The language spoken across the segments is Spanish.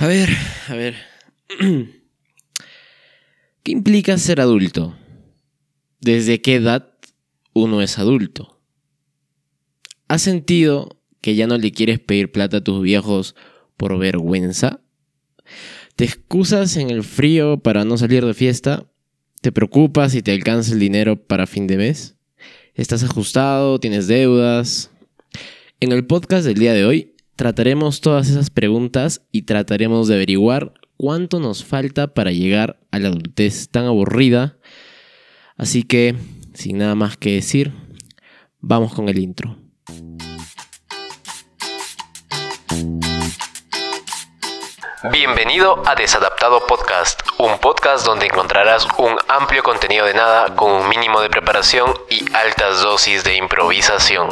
A ver, a ver. ¿Qué implica ser adulto? ¿Desde qué edad uno es adulto? ¿Has sentido que ya no le quieres pedir plata a tus viejos por vergüenza? ¿Te excusas en el frío para no salir de fiesta? ¿Te preocupas si te alcanza el dinero para fin de mes? ¿Estás ajustado? ¿Tienes deudas? En el podcast del día de hoy Trataremos todas esas preguntas y trataremos de averiguar cuánto nos falta para llegar a la adultez tan aburrida. Así que, sin nada más que decir, vamos con el intro. Bienvenido a Desadaptado Podcast, un podcast donde encontrarás un amplio contenido de nada con un mínimo de preparación y altas dosis de improvisación.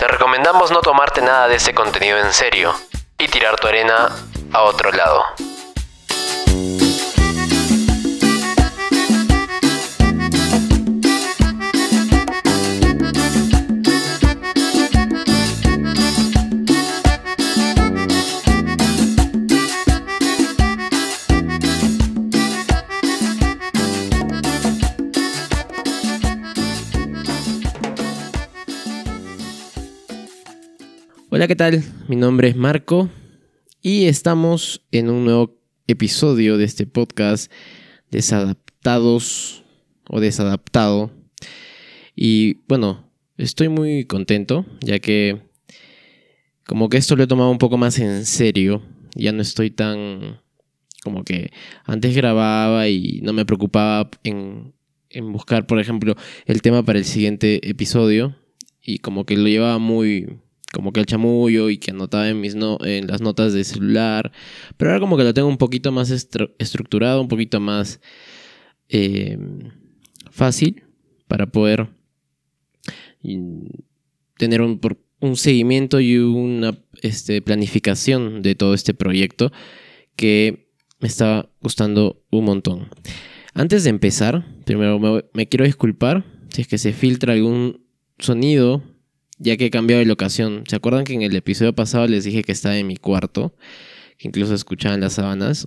Te recomendamos no tomarte nada de ese contenido en serio y tirar tu arena a otro lado. Hola, ¿qué tal? Mi nombre es Marco y estamos en un nuevo episodio de este podcast Desadaptados o Desadaptado. Y bueno, estoy muy contento ya que como que esto lo he tomado un poco más en serio. Ya no estoy tan como que antes grababa y no me preocupaba en, en buscar, por ejemplo, el tema para el siguiente episodio. Y como que lo llevaba muy, como que el chamullo y que anotaba en, mis no, en las notas de celular. Pero ahora como que lo tengo un poquito más estructurado, un poquito más em, fácil para poder tener un, un, seguimiento y una este, planificación de todo este proyecto que me está gustando un montón. Antes de empezar, primero me, me quiero disculpar si es que se filtra algún sonido ya que he cambiado de locación. ¿Se acuerdan que en el episodio pasado les dije que estaba en mi cuarto? Que incluso escuchaban las sábanas.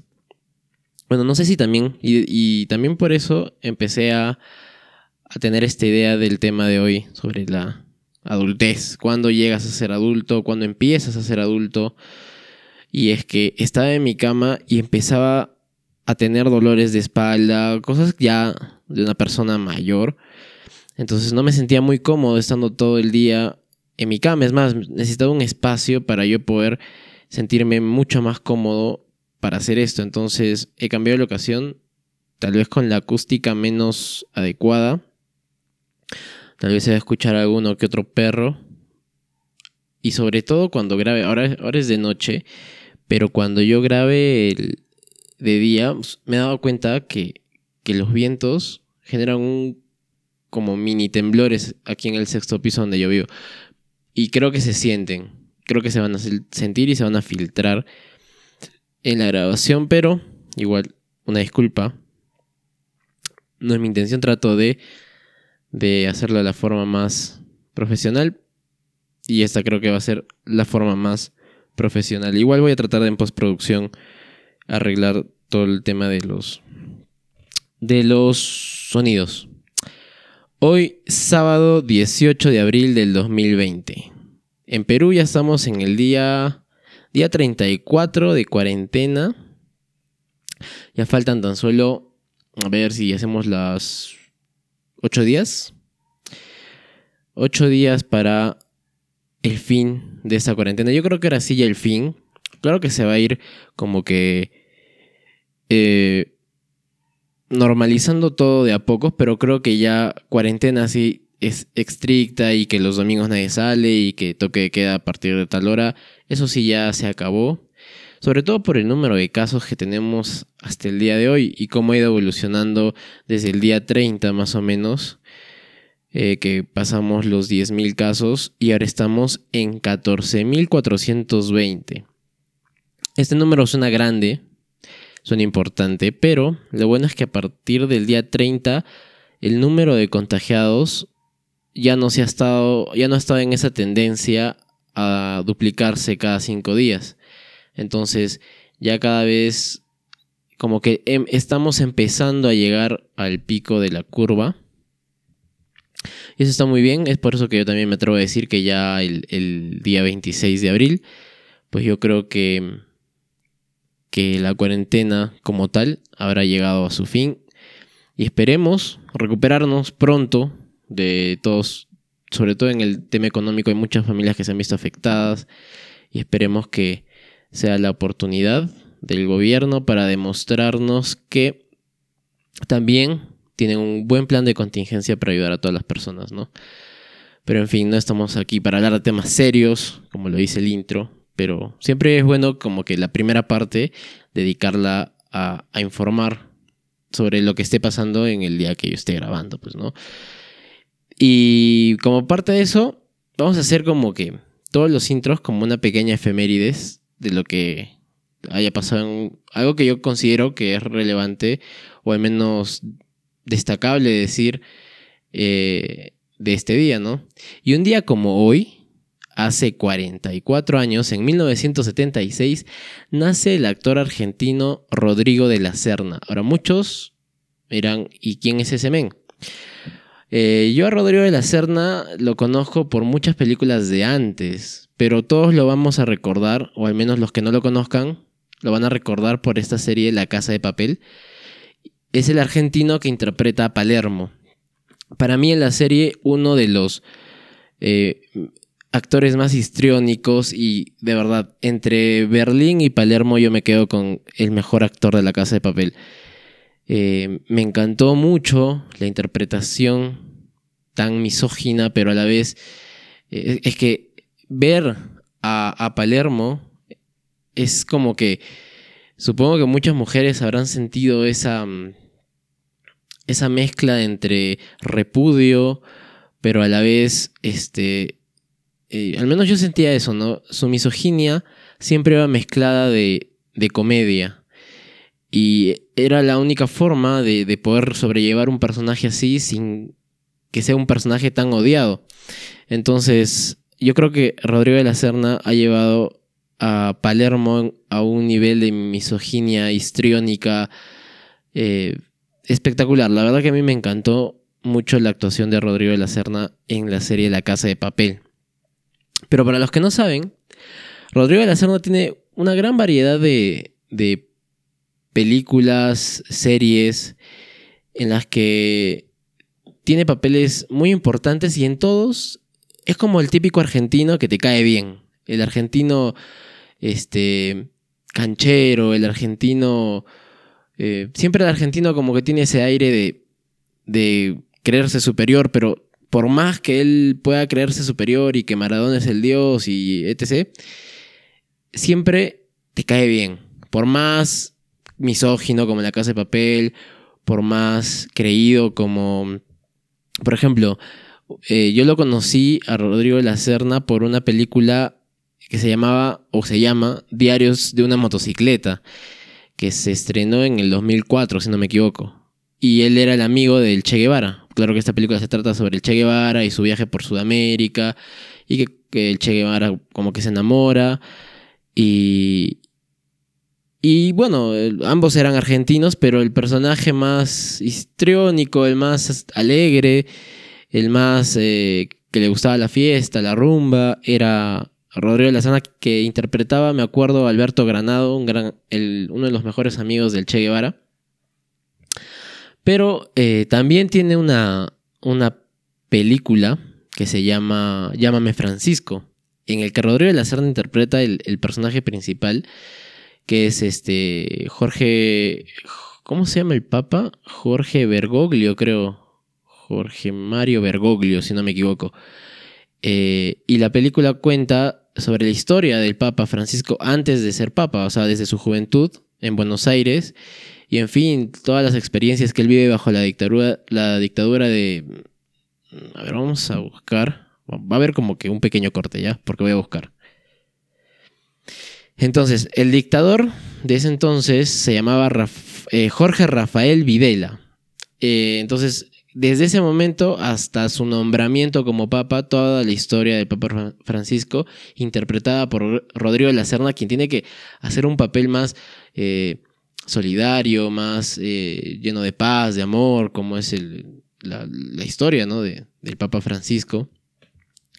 Bueno, no sé si también, y, también por eso empecé a, a, tener esta idea del tema de hoy sobre la adultez. ¿Cuándo llegas a ser adulto? ¿Cuándo empiezas a ser adulto? Y es que estaba en mi cama y empezaba a tener dolores de espalda, cosas ya de una persona mayor. Entonces no me sentía muy cómodo estando todo el día en mi cama. Es más, necesitaba un espacio para yo poder sentirme mucho más cómodo para hacer esto. Entonces he cambiado de locación, tal vez con la acústica menos adecuada. Tal vez se va a escuchar alguno que otro perro. Y sobre todo cuando grabe, ahora, ahora es de noche, pero cuando yo grabe de día, pues, me he dado cuenta que, que los vientos generan un como mini temblores aquí en el sexto piso donde yo vivo. Y creo que se sienten. Creo que se van a sentir y se van a filtrar en la grabación, pero igual, una disculpa. No es mi intención, trato de, de hacerlo de la forma más profesional. Y esta creo que va a ser la forma más profesional. Igual voy a tratar de en postproducción arreglar todo el tema de los de los sonidos. Hoy, sábado 18 de abril del 2020. En Perú ya estamos en el día, día 34 de cuarentena. Ya faltan tan solo, a ver si hacemos las 8 días. 8 días para el fin de esta cuarentena. Yo creo que ahora sí ya el fin. Claro que se va a ir como que... Eh, normalizando todo de a poco, pero creo que ya cuarentena así es estricta y que los domingos nadie sale y que toque queda a partir de tal hora, eso sí ya se acabó. Sobre todo por el número de casos que tenemos hasta el día de hoy y cómo ha ido evolucionando desde el día 30 más o menos, eh, que pasamos los 10.000 casos y ahora estamos en 14.420. Este número suena grande, son importante, pero lo bueno es que a partir del día 30 el número de contagiados ya no se ha estado, ya no ha estado en esa tendencia a duplicarse cada cinco días. Entonces, ya cada vez como que em, estamos empezando a llegar al pico de la curva. Y eso está muy bien, es por eso que yo también me atrevo a decir que ya el día 26 de abril, pues yo creo que, que la cuarentena como tal habrá llegado a su fin. Y esperemos recuperarnos pronto de todos, sobre todo en el tema económico, hay muchas familias que se han visto afectadas y esperemos que sea la oportunidad del gobierno para demostrarnos que también tienen un buen plan de contingencia para ayudar a todas las personas, ¿no? Pero en fin, no estamos aquí para hablar de temas serios, como lo dice el intro, pero siempre es bueno como que la primera parte dedicarla a, a informar sobre lo que esté pasando en el día que yo esté grabando, pues, ¿no? Y como parte de eso, vamos a hacer como que todos los intros como una pequeña efemérides de lo que haya pasado en algo que yo considero que es relevante o al menos destacable decir eh, de este día, ¿no? Y un día como hoy, hace 44 años, en 1976, nace el actor argentino Rodrigo de la Serna. Ahora muchos dirán, ¿y quién es ese men? Eh, yo a Rodrigo de la Serna lo conozco por muchas películas de antes, pero todos lo vamos a recordar, o al menos los que no lo conozcan, lo van a recordar por esta serie La Casa de Papel. Es el argentino que interpreta a Palermo. Para mí en la serie uno de los eh, actores más histriónicos y de verdad, entre Berlín y Palermo yo me quedo con el mejor actor de La Casa de Papel. Eh, me encantó mucho la interpretación tan misógina, pero a la vez eh, es que ver a, Palermo es como que supongo que muchas mujeres habrán sentido esa, mm, esa mezcla entre repudio, pero a la vez, este, eh, al menos yo sentía eso, ¿no? Su misoginia siempre iba mezclada de, de comedia. Y era la única forma de, poder sobrellevar un personaje así sin que sea un personaje tan odiado. Entonces, yo creo que Rodrigo de la Serna ha llevado a Palermo a un nivel de misoginia histriónica eh, espectacular. La verdad que a mí me encantó mucho la actuación de Rodrigo de la Serna en la serie La Casa de Papel. Pero para los que no saben, Rodrigo de la Serna tiene una gran variedad de, de películas, series en las que tiene papeles muy importantes y en todos es como el típico argentino que te cae bien. El argentino este canchero, el argentino eh, siempre el argentino como que tiene ese aire de, de creerse superior, pero por más que él pueda creerse superior y que Maradona es el dios y etc., siempre te cae bien. Por más misógino como La Casa de Papel, por más creído como, por ejemplo, eh, yo lo conocí a Rodrigo de la Serna por una película que se llamaba o se llama Diarios de una motocicleta, que se estrenó en el 2004, si no me equivoco. Y él era el amigo del Che Guevara. Claro que esta película se trata sobre el Che Guevara y su viaje por Sudamérica y que, el Che Guevara como que se enamora y, y bueno, ambos eran argentinos, pero el personaje más histriónico, el más alegre, el más eh, que le gustaba la fiesta, la rumba, era Rodrigo de la Sana, que interpretaba, me acuerdo, Alberto Granado, un gran, uno de los mejores amigos del Che Guevara. Pero eh, también tiene una, una película que se llama Llámame Francisco, en el que Rodrigo de la Serna interpreta el, el personaje principal que es este Jorge, ¿cómo se llama el Papa? Jorge Bergoglio, creo. Jorge Mario Bergoglio, si no me equivoco. Eh, y la película cuenta sobre la historia del Papa Francisco antes de ser Papa, o sea, desde su juventud en Buenos Aires. Y en fin, todas las experiencias que él vive bajo la dictadura, la dictadura de... A ver, vamos a buscar. Va a haber como que un pequeño corte ya, porque voy a buscar. Entonces, el dictador de ese entonces se llamaba eh, Jorge Rafael Videla. Eh, entonces, desde ese momento hasta su nombramiento como papa, toda la historia del Papa Francisco, interpretada por Rodrigo de la Serna, quien tiene que hacer un papel más eh, solidario, más eh, lleno de paz, de amor, como es la, historia ¿no? de, del Papa Francisco.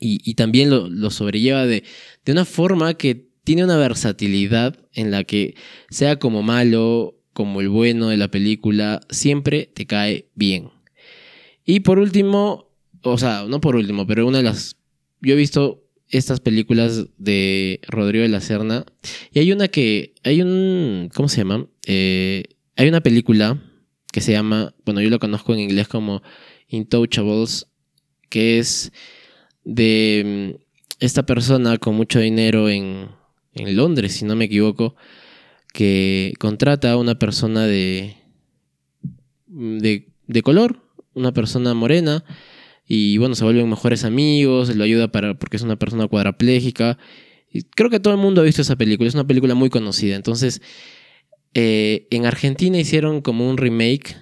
Y, también lo, sobrelleva de, de una forma que tiene una versatilidad en la que sea como malo, como el bueno de la película, siempre te cae bien. Y por último, o sea, no por último, pero una de las... Yo he visto estas películas de Rodrigo de la Serna y hay una que... Hay un... ¿Cómo se llama? Eh, hay una película que se llama, bueno, yo lo conozco en inglés como Intouchables, que es de mm, esta persona con mucho dinero en, en Londres, si no me equivoco, que contrata a una persona de, de, de color, una persona morena y bueno, se vuelven mejores amigos, lo ayuda para, porque es una persona cuadraplégica. Y creo que todo el mundo ha visto esa película, es una película muy conocida. Entonces, eh, en Argentina hicieron como un remake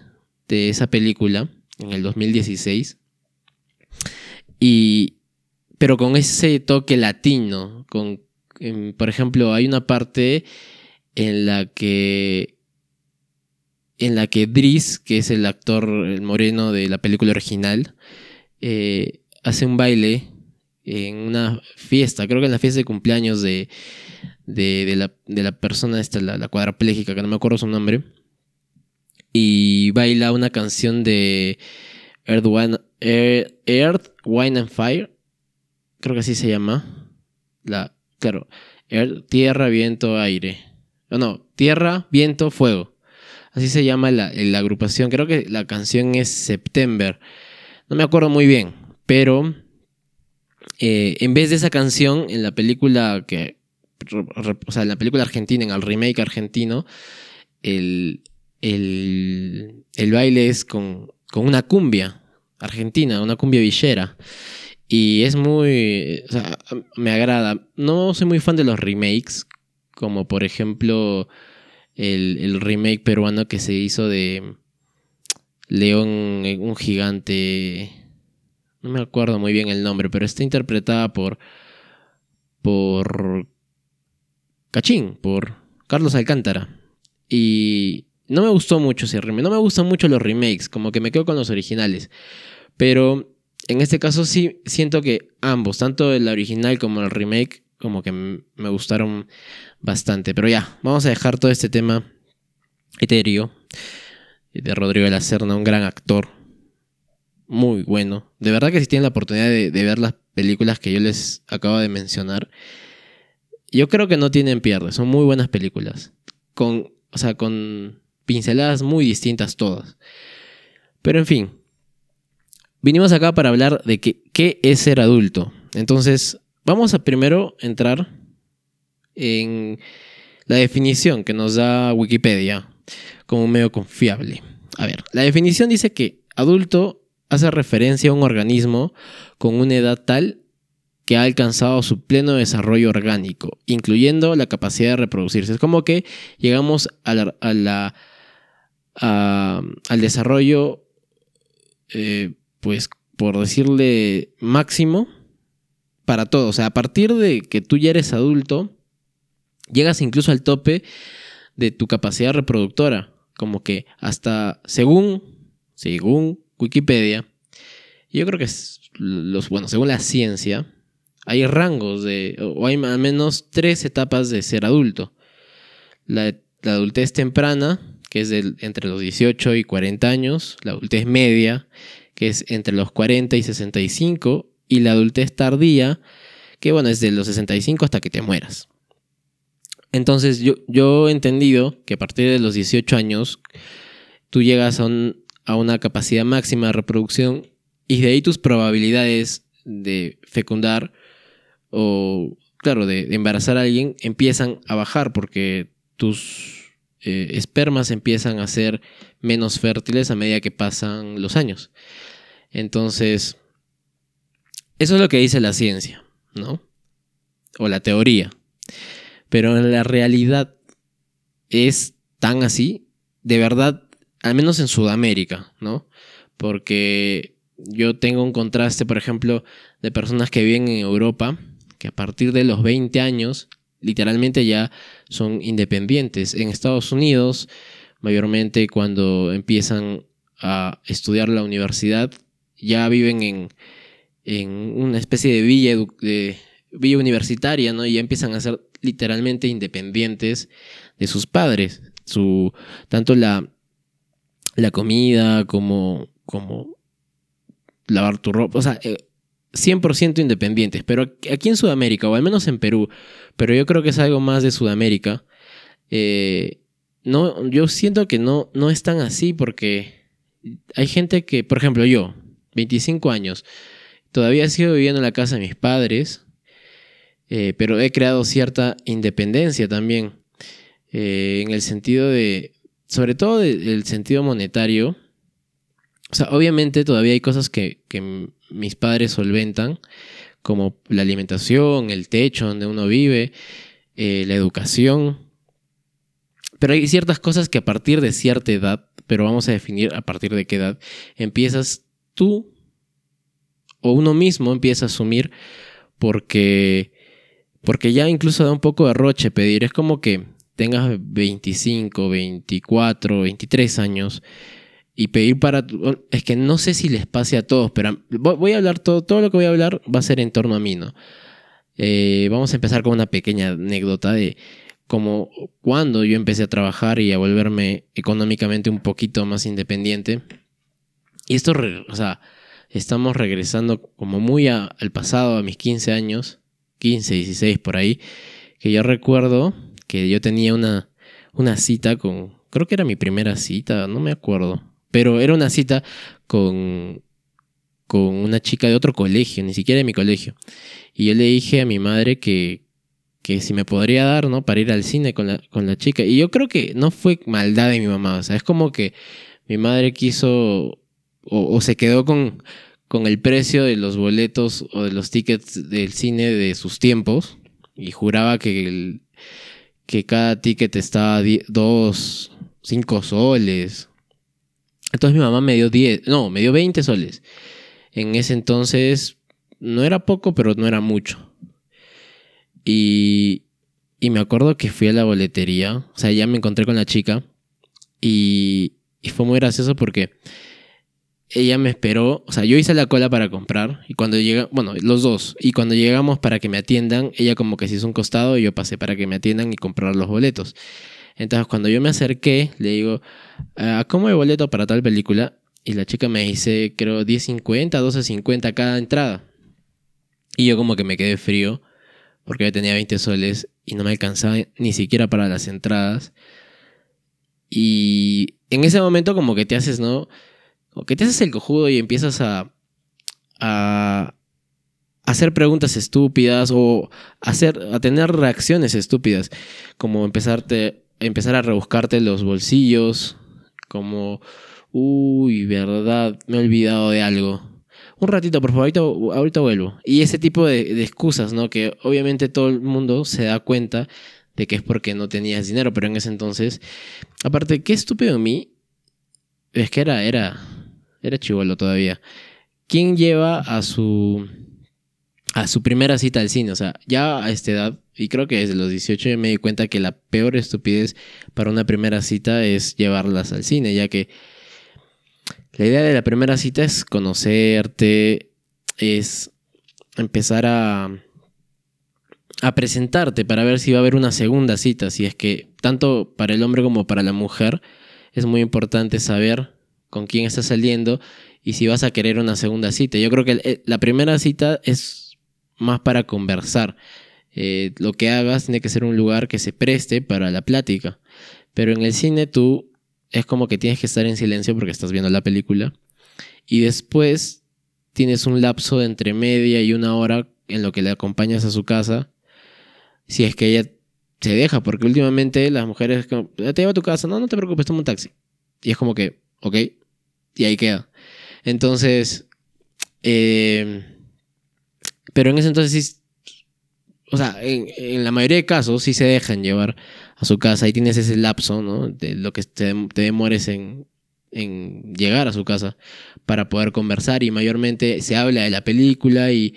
de esa película en el 2016. Y, pero con ese toque latino, con, por ejemplo, hay una parte en la que en la que Driss, que es el actor el moreno de la película original, eh, hace un baile en una fiesta, creo que en la fiesta de cumpleaños de, de, la, persona esta, la, la, cuadraplégica, que no me acuerdo su nombre, y baila una canción de Earth, Wine, and Fire, creo que así se llama, la, claro, tierra, viento, aire, no, no, tierra, viento, fuego. Así se llama la, agrupación. Creo que la canción es September. No me acuerdo muy bien, pero eh, en vez de esa canción, en la película que. O sea, en la película argentina, en el remake argentino, el, el, baile es con, con una cumbia argentina, una cumbia villera. Y es muy. O sea, me agrada. No soy muy fan de los remakes, como por ejemplo el, remake peruano que se hizo de León, eh, un gigante. No me acuerdo muy bien el nombre, pero está interpretada por. por. Cachín, por Carlos Alcántara. Y no me gustó mucho ese remake. No me gustan mucho los remakes, como que me quedo con los originales. Pero en este caso sí siento que ambos, tanto el original como el remake, como que me gustaron bastante. Pero ya, vamos a dejar todo este tema etéreo de Rodrigo de la Serna, un gran actor. Muy bueno. De verdad que si tienen la oportunidad de, ver las películas que yo les acabo de mencionar, yo creo que no tienen pierde. Son muy buenas películas. Con, o sea, con pinceladas muy distintas todas. Pero en fin, vinimos acá para hablar de qué es ser adulto. Entonces, vamos a primero entrar en la definición que nos da Wikipedia como medio confiable. A ver, la definición dice que adulto hace referencia a un organismo con una edad tal que ha alcanzado su pleno desarrollo orgánico, incluyendo la capacidad de reproducirse. Es como que llegamos al desarrollo, eh, pues por decirle máximo, para todo. O sea, a partir de que tú ya eres adulto, llegas incluso al tope de tu capacidad reproductora. Como que hasta según, según Wikipedia, yo creo que es los, bueno, según la ciencia, hay rangos de, o hay al menos tres etapas de ser adulto. La, adultez temprana, que es entre los 18 y 40 años, la adultez media, que es entre los 40 y 65, y la adultez tardía, que bueno, es de los 65 hasta que te mueras. Entonces yo, yo he entendido que a partir de los 18 años tú llegas a, a una capacidad máxima de reproducción y de ahí tus probabilidades de fecundar o, claro, de, embarazar a alguien empiezan a bajar porque tus eh, espermas empiezan a ser menos fértiles a medida que pasan los años. Entonces, eso es lo que dice la ciencia, ¿no? O la teoría. Pero en la realidad es tan así, de verdad, al menos en Sudamérica, ¿no? porque yo tengo un contraste, por ejemplo, de personas que viven en Europa, que a partir de los 20 años, literalmente ya son independientes. En Estados Unidos, mayormente cuando empiezan a estudiar la universidad, ya viven en, en una especie de villa, de villa universitaria, ¿no? Y ya empiezan a ser literalmente independientes de sus padres. Su, tanto la, la comida como, como lavar tu ropa, o sea, 100% eh, independientes. Pero aquí en Sudamérica, o al menos en Perú, pero yo creo que es algo más de Sudamérica, eh, no, yo siento que no, no es tan así porque hay gente que, por ejemplo, yo, 25 años, todavía sigo viviendo en la casa de mis padres, eh, pero he creado cierta independencia también, en el sentido de, sobre todo del sentido monetario, o sea, obviamente todavía hay cosas que, mis padres solventan, como la alimentación, el techo donde uno vive, eh, la educación. Pero hay ciertas cosas que a partir de cierta edad, pero vamos a definir a partir de qué edad, empiezas tú o uno mismo empieza a asumir porque, porque ya incluso da un poco de roche pedir. Es como que tengas 25, 24, 23 años y pedir para... Es que no sé si les pase a todos, pero voy a hablar todo, todo lo que voy a hablar va a ser en torno a mí, ¿no? Eh, vamos a empezar con una pequeña anécdota de como cuando yo empecé a trabajar y a volverme económicamente un poquito más independiente. Y esto, o sea, estamos regresando como muy al pasado, a mis 15 años, 15, 16 por ahí, que yo recuerdo que yo tenía una, una cita con, creo que era mi primera cita, no me acuerdo, pero era una cita con, con una chica de otro colegio, ni siquiera de mi colegio. Y yo le dije a mi madre que, que si me podría dar, ¿no? Para ir al cine con la, con la chica. Y yo creo que no fue maldad de mi mamá. O sea, es como que mi madre quiso o, se quedó con, con el precio de los boletos o de los tickets del cine de sus tiempos. Y juraba que, que cada ticket estaba dos, cinco soles entonces mi mamá me dio 10, no, me dio 20 soles. En ese entonces no era poco, pero no era mucho. Y, y me acuerdo que fui a la boletería, o sea, ya me encontré con la chica y, y fue muy gracioso porque ella me esperó, o sea, yo hice la cola para comprar y cuando llega, bueno, los dos, y cuando llegamos para que me atiendan, ella como que se hizo un costado y yo pasé para que me atiendan y comprar los boletos. Entonces cuando yo me acerqué, le digo, ah, ¿cómo hay boleto para tal película? Y la chica me dice, creo, 10.50, 12.50 cada entrada. Y yo como que me quedé frío, porque yo tenía 20 soles y no me alcanzaba ni siquiera para las entradas. Y en ese momento como que te haces, ¿no? O que te haces el cojudo y empiezas a, a hacer preguntas estúpidas o hacer, a tener reacciones estúpidas, como empezarte empezar a rebuscarte los bolsillos, como, uy, verdad, me he olvidado de algo. Un ratito, por favor, ahorita, vuelvo. Y ese tipo de, excusas, ¿no? Que obviamente todo el mundo se da cuenta de que es porque no tenías dinero, pero en ese entonces, aparte, qué estúpido en mí, es que era, era, era chivolo todavía. ¿Quién lleva a su, a su primera cita al cine? O sea, ya a esta edad, y creo que desde los 18 ya me di cuenta que la peor estupidez para una primera cita es llevarlas al cine, ya que la idea de la primera cita es conocerte, es empezar a, a presentarte para ver si va a haber una segunda cita, si es que tanto para el hombre como para la mujer es muy importante saber con quién estás saliendo y si vas a querer una segunda cita. Yo creo que la primera cita es más para conversar eh, lo que hagas tiene que ser un lugar que se preste para la plática. Pero en el cine tú es como que tienes que estar en silencio porque estás viendo la película. Y después tienes un lapso de entre media y una hora en lo que le acompañas a su casa. Si es que ella se deja, porque últimamente las mujeres como, te llevo a tu casa, no, no te preocupes, toma un taxi. Y es como que, ok, y ahí queda. Entonces, eh, pero en ese entonces sí o sea, en, la mayoría de casos sí se dejan llevar a su casa y tienes ese lapso, ¿no? De lo que te, demores en llegar a su casa para poder conversar y mayormente se habla de la película y,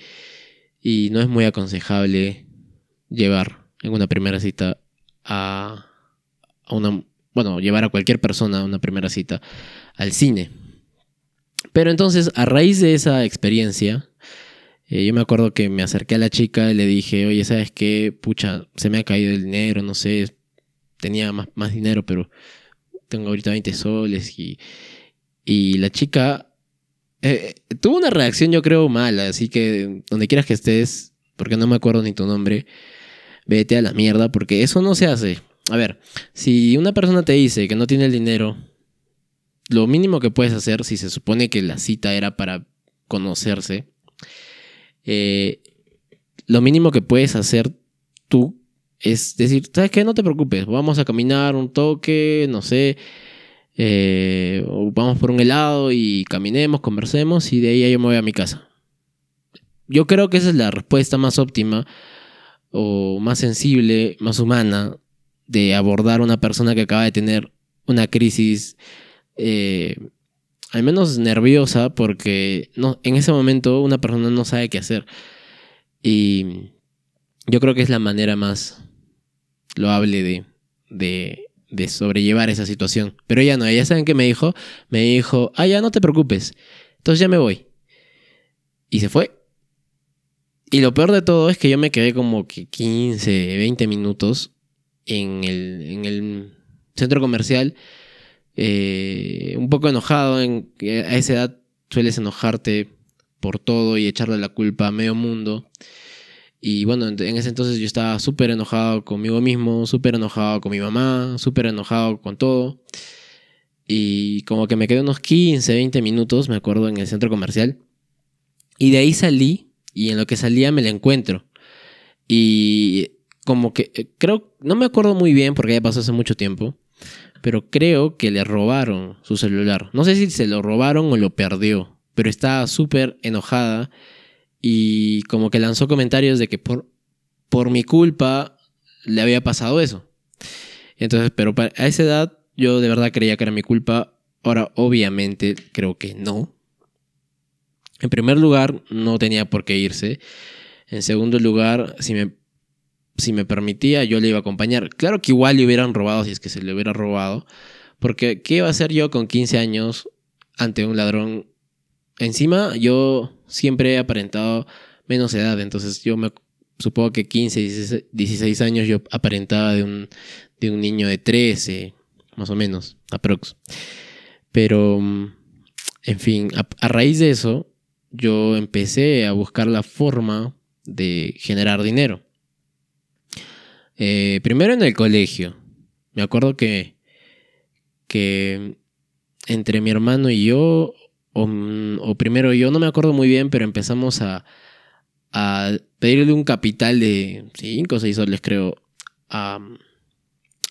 y no es muy aconsejable llevar en una primera cita a, a una, bueno, llevar a cualquier persona a una primera cita al cine. Pero entonces, a raíz de esa experiencia, eh, yo me acuerdo que me acerqué a la chica y le dije, oye, ¿sabes qué? Pucha, se me ha caído el dinero, no sé, tenía más, más dinero, pero tengo ahorita 20 soles y, y la chica eh, tuvo una reacción yo creo mala, así que donde quieras que estés, porque no me acuerdo ni tu nombre, vete a la mierda, porque eso no se hace. A ver, si una persona te dice que no tiene el dinero, lo mínimo que puedes hacer, si se supone que la cita era para conocerse, eh, lo mínimo que puedes hacer tú es decir, ¿sabes qué? No te preocupes, vamos a caminar un toque, no sé, eh, vamos por un helado y caminemos, conversemos y de ahí yo me voy a mi casa. Yo creo que esa es la respuesta más óptima o más sensible, más humana de abordar a una persona que acaba de tener una crisis, eh, al menos nerviosa, porque no, en ese momento una persona no sabe qué hacer. Y yo creo que es la manera más loable de, de, de sobrellevar esa situación. Pero ella no, ella saben qué me dijo, me dijo, ah, ya no te preocupes, entonces ya me voy. Y se fue. Y lo peor de todo es que yo me quedé como que 15, 20 minutos en el, en el centro comercial, eh, un poco enojado. En, a esa edad sueles enojarte por todo y echarle la culpa a medio mundo. Y bueno, en ese entonces yo estaba súper enojado conmigo mismo, súper enojado con mi mamá, súper enojado con todo. Y como que me quedé unos 15, 20 minutos, me acuerdo, en el centro comercial. Y de ahí salí y en lo que salía me la encuentro. Y como que eh, creo, no me acuerdo muy bien porque ya pasó hace mucho tiempo, pero creo que le robaron su celular. No sé si se lo robaron o lo perdió, pero estaba súper enojada y como que lanzó comentarios de que por, por mi culpa le había pasado eso. Entonces, pero a esa edad yo de verdad creía que era mi culpa. Ahora, obviamente, creo que no. En primer lugar, no tenía por qué irse. En segundo lugar, si me, si me permitía, yo le iba a acompañar. Claro que igual le hubieran robado si es que se le hubiera robado. Porque, ¿qué iba a hacer yo con 15 años ante un ladrón? Encima, yo siempre he aparentado menos edad, entonces yo me supongo que 15, 16 años yo aparentaba de un, de un niño de 13, más o menos, aprox. Pero, en fin, a, raíz de eso, yo empecé a buscar la forma de generar dinero. Eh, primero en el colegio. Me acuerdo que, que entre mi hermano y yo o, primero yo, no me acuerdo muy bien, pero empezamos a, a pedirle un capital de 5 o 6 soles, creo, a,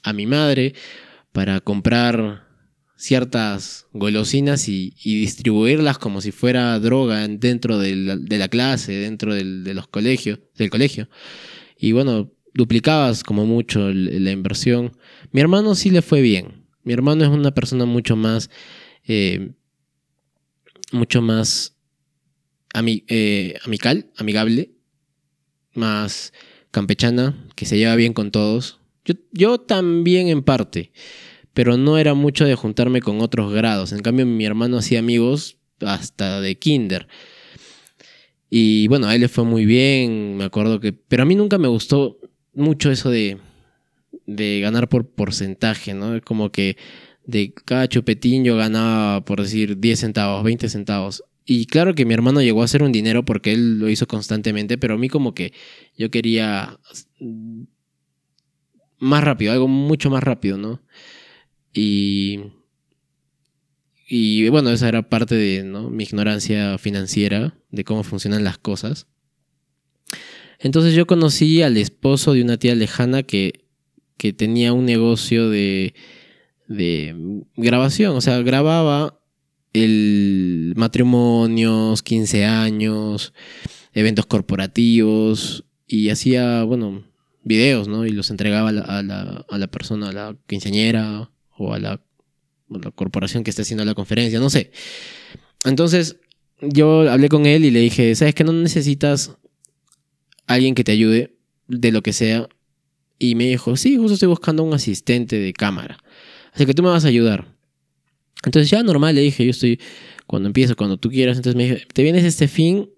a, mi madre para comprar ciertas golosinas y, distribuirlas como si fuera droga dentro de la, clase, dentro de los colegios, del colegio. Y bueno, duplicabas como mucho la inversión. Mi hermano sí le fue bien. Mi hermano es una persona mucho más eh, mucho más eh, amical, amigable, más campechana, que se lleva bien con todos. Yo, yo también en parte, pero no era mucho de juntarme con otros grados. En cambio, mi hermano hacía amigos hasta de kinder. Y bueno, a él le fue muy bien, me acuerdo que... Pero a mí nunca me gustó mucho eso de, de ganar por porcentaje, ¿no? Como que de cada chupetín yo ganaba, por decir, 10 centavos, 20 centavos. Y claro que mi hermano llegó a hacer un dinero porque él lo hizo constantemente, pero a mí como que yo quería más rápido, algo mucho más rápido, ¿no? Y, y bueno, esa era parte de mi ignorancia financiera, de cómo funcionan las cosas. Entonces yo conocí al esposo de una tía lejana que, que tenía un negocio de de grabación, o sea, grababa el matrimonios, 15 años, eventos corporativos y hacía, bueno, videos, ¿no? Y los entregaba a la, a la, persona, a la quinceañera o a la la corporación que esté haciendo la conferencia, no sé. Entonces, yo hablé con él y le dije, ¿sabes que no necesitas alguien que te ayude de lo que sea? Y me dijo, sí, justo estoy buscando un asistente de cámara. Así que tú me vas a ayudar. Entonces ya normal le dije, yo estoy, cuando empiezo, cuando tú quieras. Entonces me dije, te vienes este fin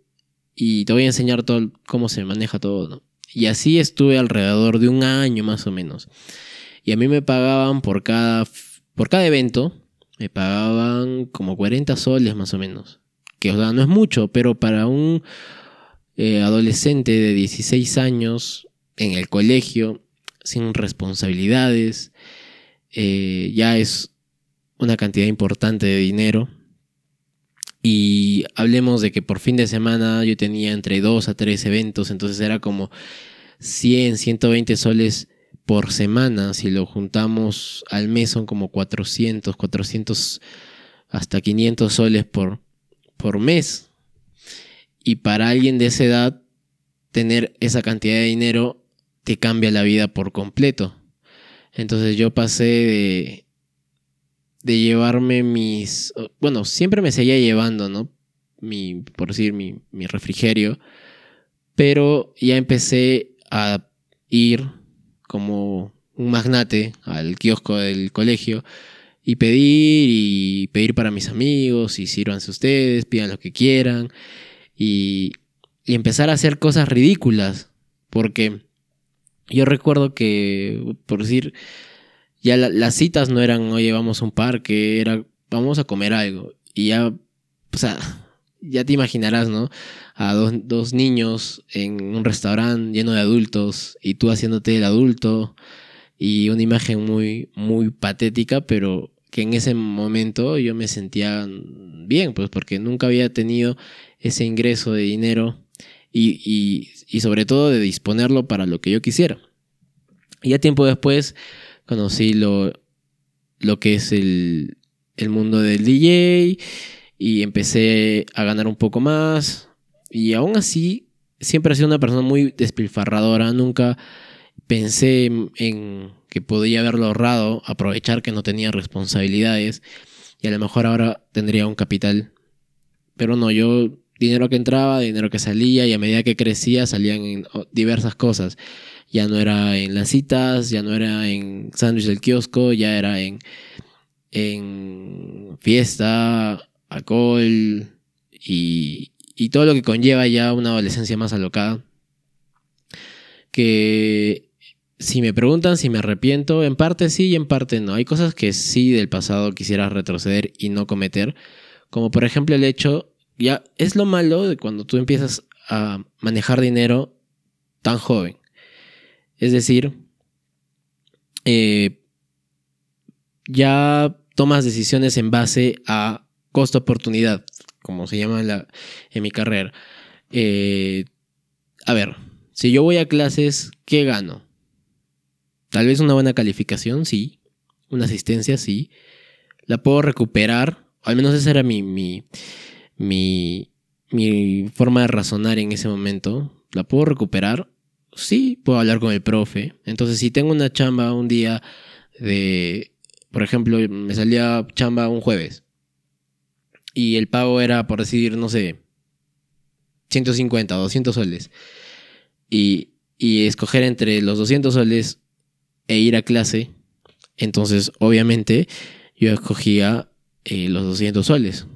y te voy a enseñar todo cómo se maneja todo. Y así estuve alrededor de un año más o menos. Y a mí me pagaban por cada, por cada evento, me pagaban como 40 soles más o menos. Que o sea, no es mucho, pero para un eh, adolescente de 16 años en el colegio, sin responsabilidades, eh, ya es una cantidad importante de dinero. Y hablemos de que por fin de semana yo tenía entre 2 a 3 eventos, entonces era como 100, 120 soles por semana. Si lo juntamos al mes son como 400, 400 hasta 500 soles por, por mes. Y para alguien de esa edad, tener esa cantidad de dinero te cambia la vida por completo. Entonces yo pasé de, de llevarme mis... Bueno, siempre me seguía llevando, ¿no? Mi, por decir, mi, mi refrigerio. Pero ya empecé a ir como un magnate al kiosco del colegio y pedir y pedir para mis amigos y sírvanse ustedes, pidan lo que quieran y, y empezar a hacer cosas ridículas porque yo recuerdo que, por decir, ya las citas no eran, oye, vamos a un parque, era, vamos a comer algo. Y ya, o sea, ya te imaginarás, ¿no? A dos, dos niños en un restaurante lleno de adultos y tú haciéndote el adulto y una imagen muy, muy patética, pero que en ese momento yo me sentía bien, pues porque nunca había tenido ese ingreso de dinero y, y, sobre todo de disponerlo para lo que yo quisiera. Y ya tiempo después conocí lo, lo que es el, el mundo del DJ y empecé a ganar un poco más. Y aún así, siempre he sido una persona muy despilfarradora. Nunca pensé en, que podía haberlo ahorrado, aprovechar que no tenía responsabilidades y a lo mejor ahora tendría un capital. Pero no, yo dinero que entraba, dinero que salía y a medida que crecía salían en diversas cosas. Ya no era en las citas, ya no era en sándwich del kiosco, ya era en, en fiesta, alcohol y, y todo lo que conlleva ya una adolescencia más alocada. Que si me preguntan si me arrepiento, en parte sí y en parte no. Hay cosas que sí del pasado quisiera retroceder y no cometer. Como por ejemplo el hecho, ya es lo malo de cuando tú empiezas a manejar dinero tan joven. Es decir, eh, ya tomas decisiones en base a costo-oportunidad, como se llama en, mi carrera. Eh, a ver, si yo voy a clases, ¿qué gano? Tal vez una buena calificación, sí. Una asistencia, sí. La puedo recuperar. Al menos esa era mi, mi, mi forma de razonar en ese momento. ¿La puedo recuperar? Sí, puedo hablar con el profe. Entonces, si tengo una chamba un día de, por ejemplo, me salía chamba un jueves y el pago era, por decir, no sé, 150 o 200 soles. Y, y escoger entre los 200 soles e ir a clase, entonces obviamente yo escogía eh, los 200 soles.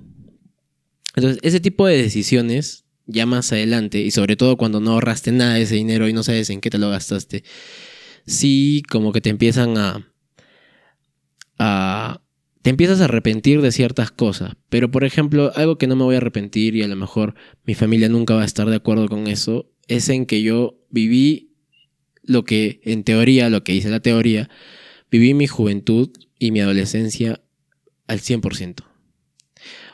Entonces, ese tipo de decisiones, ya más adelante, y sobre todo cuando no ahorraste nada de ese dinero y no sabes en qué te lo gastaste, sí como que te empiezan a, te empiezas a arrepentir de ciertas cosas. Pero, por ejemplo, algo que no me voy a arrepentir y a lo mejor mi familia nunca va a estar de acuerdo con eso, es en que yo viví lo que, en teoría, lo que dice la teoría, viví mi juventud y mi adolescencia al 100%.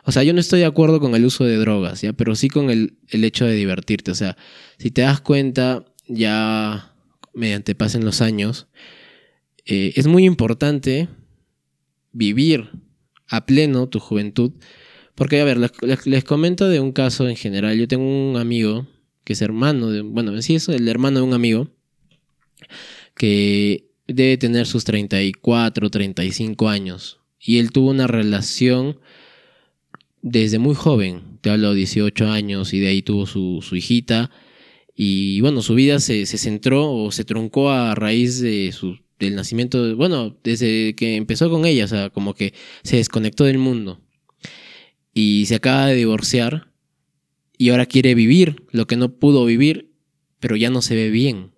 O sea, yo no estoy de acuerdo con el uso de drogas, ¿ya? Pero sí con el, hecho de divertirte. O sea, si te das cuenta, ya mediante pasen los años, eh, es muy importante vivir a pleno tu juventud. Porque, a ver, les, comento de un caso en general. Yo tengo un amigo que es hermano de, bueno, sí es el hermano de un amigo que debe tener sus 34, 35 años. Y él tuvo una relación desde muy joven, te hablo de 18 años, y de ahí tuvo su, su hijita. Y bueno, su vida se, se, centró o se truncó a raíz de su, del nacimiento, bueno, desde que empezó con ella, o sea, como que se desconectó del mundo. Y se acaba de divorciar y ahora quiere vivir lo que no pudo vivir, pero ya no se ve bien.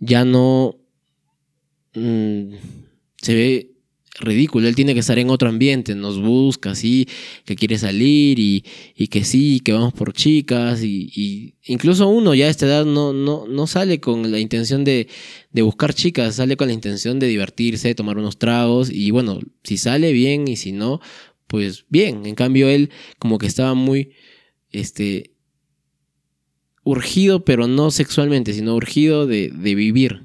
Ya no mm, se ve ridículo. Él tiene que estar en otro ambiente, nos busca, así, que quiere salir y, y que sí, que vamos por chicas. Y, incluso uno ya a esta edad no, no, no sale con la intención de, de, buscar chicas, sale con la intención de divertirse, tomar unos tragos. Y bueno, si sale bien y si no, pues bien. En cambio, él como que estaba muy, este, urgido, pero no sexualmente, sino urgido de, de vivir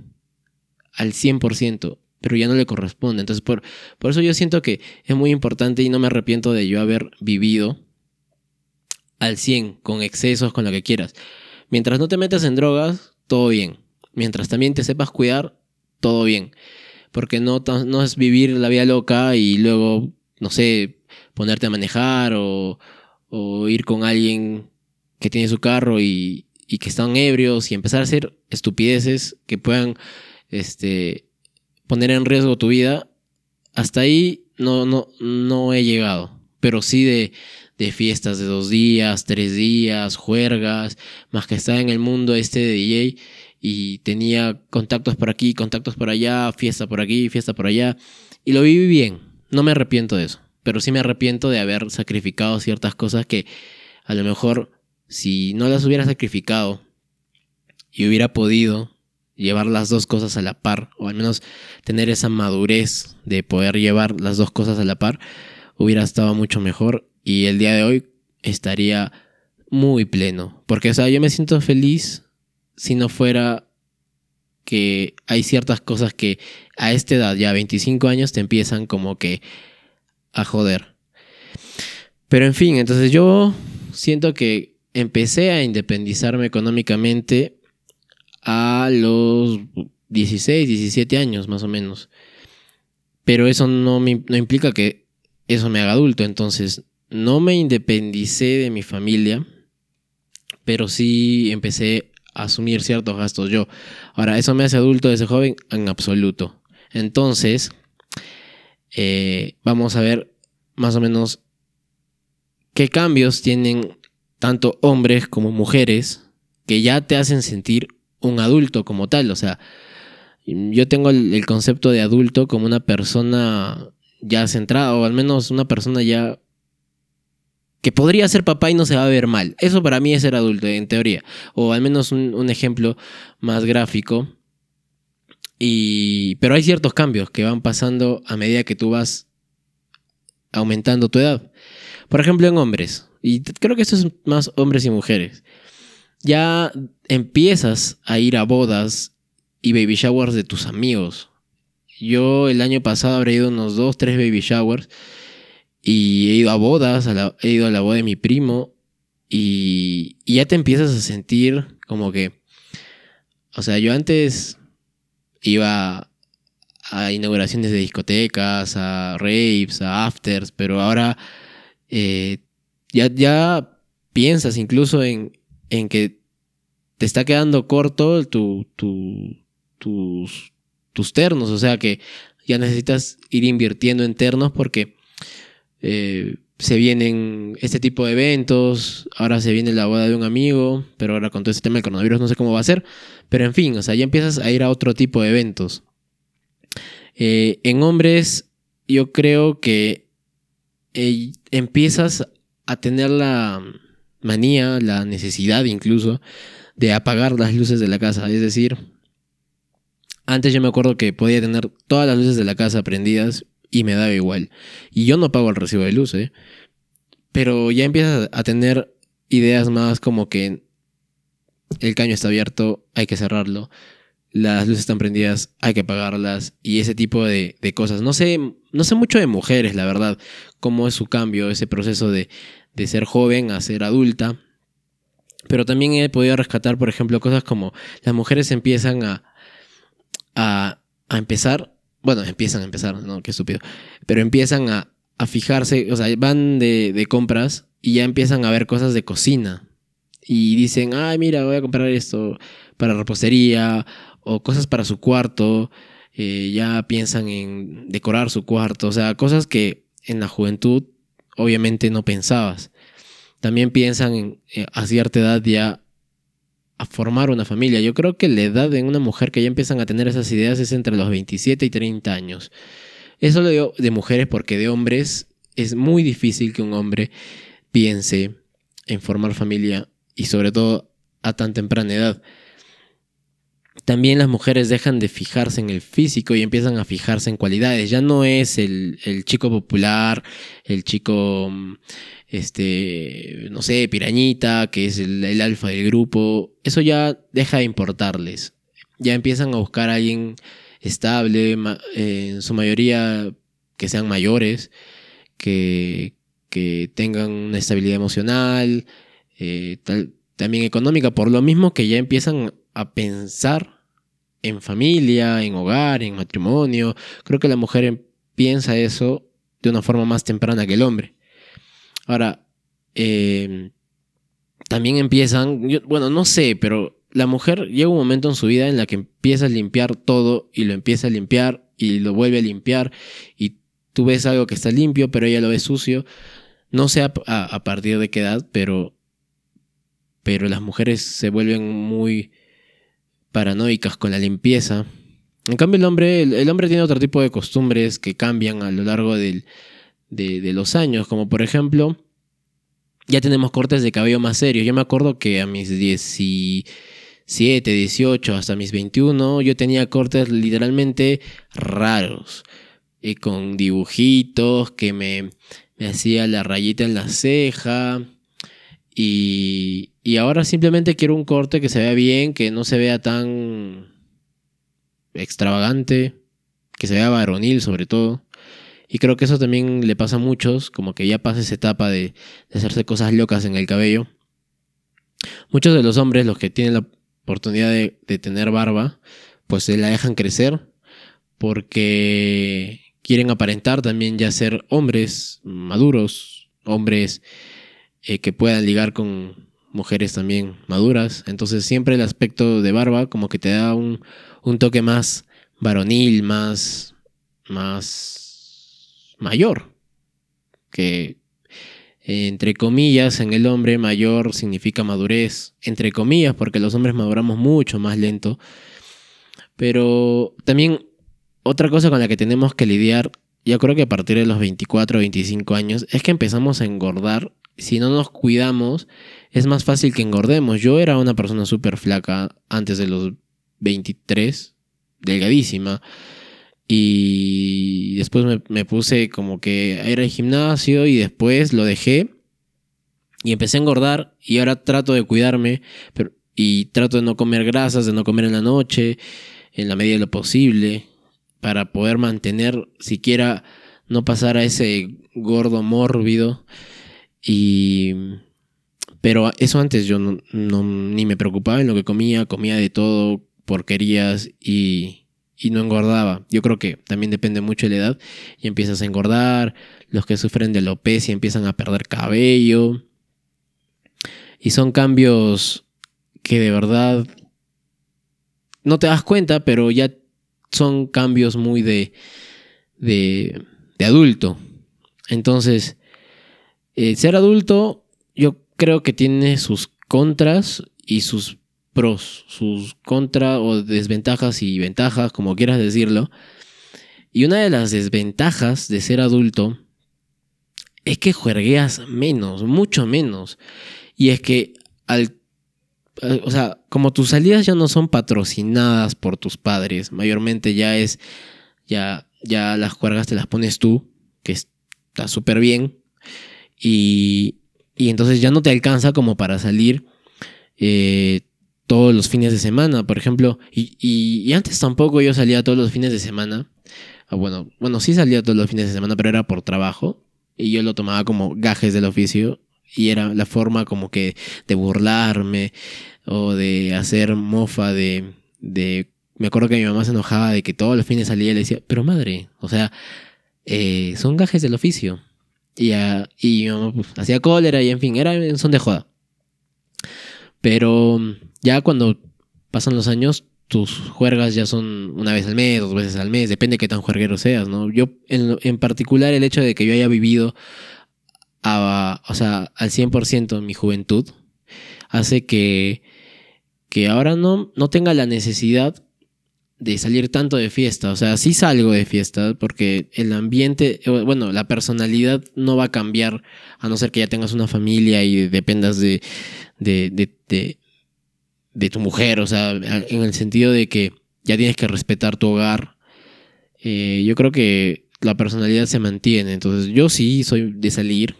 al 100% pero ya no le corresponde. Entonces, por, por eso yo siento que es muy importante y no me arrepiento de yo haber vivido al 100, con excesos, con lo que quieras. Mientras no te metas en drogas, todo bien. Mientras también te sepas cuidar, todo bien. Porque no, no es vivir la vida loca y luego, no sé, ponerte a manejar o, o ir con alguien que tiene su carro y, y que están ebrios y empezar a hacer estupideces que puedan este, poner en riesgo tu vida, hasta ahí no, no, no he llegado. Pero sí de, de fiestas de dos días, tres días, juergas, más que estaba en el mundo este de DJ y tenía contactos por aquí, contactos por allá, fiesta por aquí, fiesta por allá. Y lo viví bien, no me arrepiento de eso, pero sí me arrepiento de haber sacrificado ciertas cosas que a lo mejor si no las hubiera sacrificado y hubiera podido llevar las dos cosas a la par, o al menos tener esa madurez de poder llevar las dos cosas a la par, hubiera estado mucho mejor y el día de hoy estaría muy pleno. Porque, o sea, yo me siento feliz si no fuera que hay ciertas cosas que a esta edad, ya 25 años, te empiezan como que a joder. Pero en fin, entonces yo siento que empecé a independizarme económicamente a los 16, 17 años más o menos. Pero eso no, me, no implica que eso me haga adulto. Entonces, no me independicé de mi familia, pero sí empecé a asumir ciertos gastos yo. Ahora, ¿eso me hace adulto desde joven? En absoluto. Entonces, eh, vamos a ver más o menos qué cambios tienen tanto hombres como mujeres que ya te hacen sentir un adulto como tal. O sea, yo tengo el, concepto de adulto como una persona ya centrada, o al menos una persona ya que podría ser papá y no se va a ver mal. Eso para mí es ser adulto, en teoría. O al menos un, ejemplo más gráfico. Y, pero hay ciertos cambios que van pasando a medida que tú vas aumentando tu edad. Por ejemplo, en hombres. Y creo que esto es más hombres y mujeres ya empiezas a ir a bodas y baby showers de tus amigos. Yo el año pasado habré ido unos dos, tres baby showers y he ido a bodas, he ido a la boda de mi primo y, y ya te empiezas a sentir como que, o sea, yo antes iba a inauguraciones de discotecas, a raves, a afters, pero ahora eh, ya, ya piensas incluso en, en que te está quedando corto tu, tus, tus ternos, o sea que ya necesitas ir invirtiendo en ternos porque eh, se vienen este tipo de eventos, ahora se viene la boda de un amigo, pero ahora con todo este tema del coronavirus no sé cómo va a ser, pero en fin, o sea, ya empiezas a ir a otro tipo de eventos. Eh, en hombres, yo creo que eh, empiezas a tener la, manía, la necesidad incluso de apagar las luces de la casa. Es decir, antes yo me acuerdo que podía tener todas las luces de la casa prendidas y me daba igual. Y yo no pago el recibo de luz, ¿eh? Pero ya empiezas a tener ideas más como que el caño está abierto, hay que cerrarlo. Las luces están prendidas, hay que apagarlas. Y ese tipo de, de cosas. No sé, no sé mucho de mujeres, la verdad. Cómo es su cambio, ese proceso de, de ser joven a ser adulta. Pero también he podido rescatar, por ejemplo, cosas como las mujeres empiezan a, a, a empezar bueno, empiezan a empezar, no, qué estúpido, pero empiezan a, a fijarse, o sea, van de, de compras y ya empiezan a ver cosas de cocina. Y dicen, ay, mira, voy a comprar esto para repostería o cosas para su cuarto. eh, ya piensan en decorar su cuarto. O sea, cosas que en la juventud obviamente no pensabas. También piensan en, eh, a cierta edad ya a formar una familia. Yo creo que la edad de una mujer que ya empiezan a tener esas ideas es entre los 27 y 30 años. Eso lo digo de mujeres porque de hombres es muy difícil que un hombre piense en formar familia y sobre todo a tan temprana edad. También las mujeres dejan de fijarse en el físico y empiezan a fijarse en cualidades. Ya no es el, chico popular, el chico, mm, este, no sé, pirañita, que es el, alfa del grupo. Eso ya deja de importarles. Ya empiezan a buscar a alguien estable, en su mayoría que sean mayores, que, que tengan una estabilidad emocional, eh, también económica, por lo mismo que ya empiezan a pensar en familia, en hogar, en matrimonio. Creo que la mujer em- piensa eso de una forma más temprana que el hombre. Ahora, eh, también empiezan, bueno, no sé, pero la mujer llega un momento en su vida en la que empieza a limpiar todo y lo empieza a limpiar y lo vuelve a limpiar y tú ves algo que está limpio, pero ella lo ve sucio. No sé a, a- a partir de qué edad, pero, pero las mujeres se vuelven muy paranoicas con la limpieza. En cambio, el hombre, el, hombre tiene otro tipo de costumbres que cambian a lo largo de, los años, como por ejemplo, ya tenemos cortes de cabello más serios. Yo me acuerdo que a mis 17, 18, hasta mis 21, yo tenía cortes literalmente raros, y con dibujitos, que me, me hacía la rayita en la ceja. Y, y ahora simplemente quiero un corte que se vea bien, que no se vea tan extravagante, que se vea varonil sobre todo. Y creo que eso también le pasa a muchos, como que ya pasa esa etapa de, de hacerse cosas locas en el cabello. Muchos de los hombres, los que tienen la oportunidad de, de tener barba, pues se la dejan crecer porque quieren aparentar también ya ser hombres maduros, hombres eh, que puedan ligar con mujeres también maduras. Entonces siempre el aspecto de barba como que te da un, un toque más varonil, más, más mayor. Que entre comillas en el hombre mayor significa madurez. Entre comillas porque los hombres maduramos mucho más lento. Pero también otra cosa con la que tenemos que lidiar, yo creo que a partir de los 24 o 25 años, es que empezamos a engordar. Si no nos cuidamos, es más fácil que engordemos. Yo era una persona súper flaca antes de los 23, delgadísima. Y después me, me puse como que a ir al gimnasio y después lo dejé. Y empecé a engordar y ahora trato de cuidarme pero, y trato de no comer grasas, de no comer en la noche, en la medida de lo posible, para poder mantener siquiera no pasar a ese gordo mórbido. Y pero eso antes yo ni me preocupaba en lo que comía, comía de todo, porquerías y, y no engordaba. Yo creo que también depende mucho de la edad y empiezas a engordar, los que sufren de alopecia empiezan a perder cabello. Y son cambios que de verdad no te das cuenta, pero ya son cambios muy de, de, de adulto. Entonces, eh, ser adulto yo creo que tiene sus contras y sus pros, sus contra o desventajas y ventajas, como quieras decirlo. Y una de las desventajas de ser adulto es que juergueas menos, mucho menos. Y es que al o sea, como tus salidas ya no son patrocinadas por tus padres, mayormente ya es, ya, ya las juergas te las pones tú, que está súper bien, y, y entonces ya no te alcanza como para salir eh, todos los fines de semana, por ejemplo, y, y, y antes tampoco yo salía todos los fines de semana, bueno, bueno, sí salía todos los fines de semana, pero era por trabajo, y yo lo tomaba como gajes del oficio, y era la forma como que de burlarme o de hacer mofa de, de me acuerdo que mi mamá se enojaba de que todos los fines salía y le decía, pero madre, o sea, eh, son gajes del oficio. Y, y mi mamá pues, hacía cólera y en fin, era son de joda. Pero ya cuando pasan los años, tus juergas ya son una vez al mes, dos veces al mes, depende de qué tan juerguero seas, ¿no? Yo, en, particular, el hecho de que yo haya vivido o sea, al 100% en mi juventud, hace que, que ahora no, no tenga la necesidad de salir tanto de fiesta. O sea, sí salgo de fiesta porque el ambiente, eh, bueno, la personalidad no va a cambiar a no ser que ya tengas una familia y dependas de, de, de, de, tu mujer. O sea, en el sentido de que ya tienes que respetar tu hogar. Eh, yo creo que la personalidad se mantiene. Entonces, yo sí soy de salir.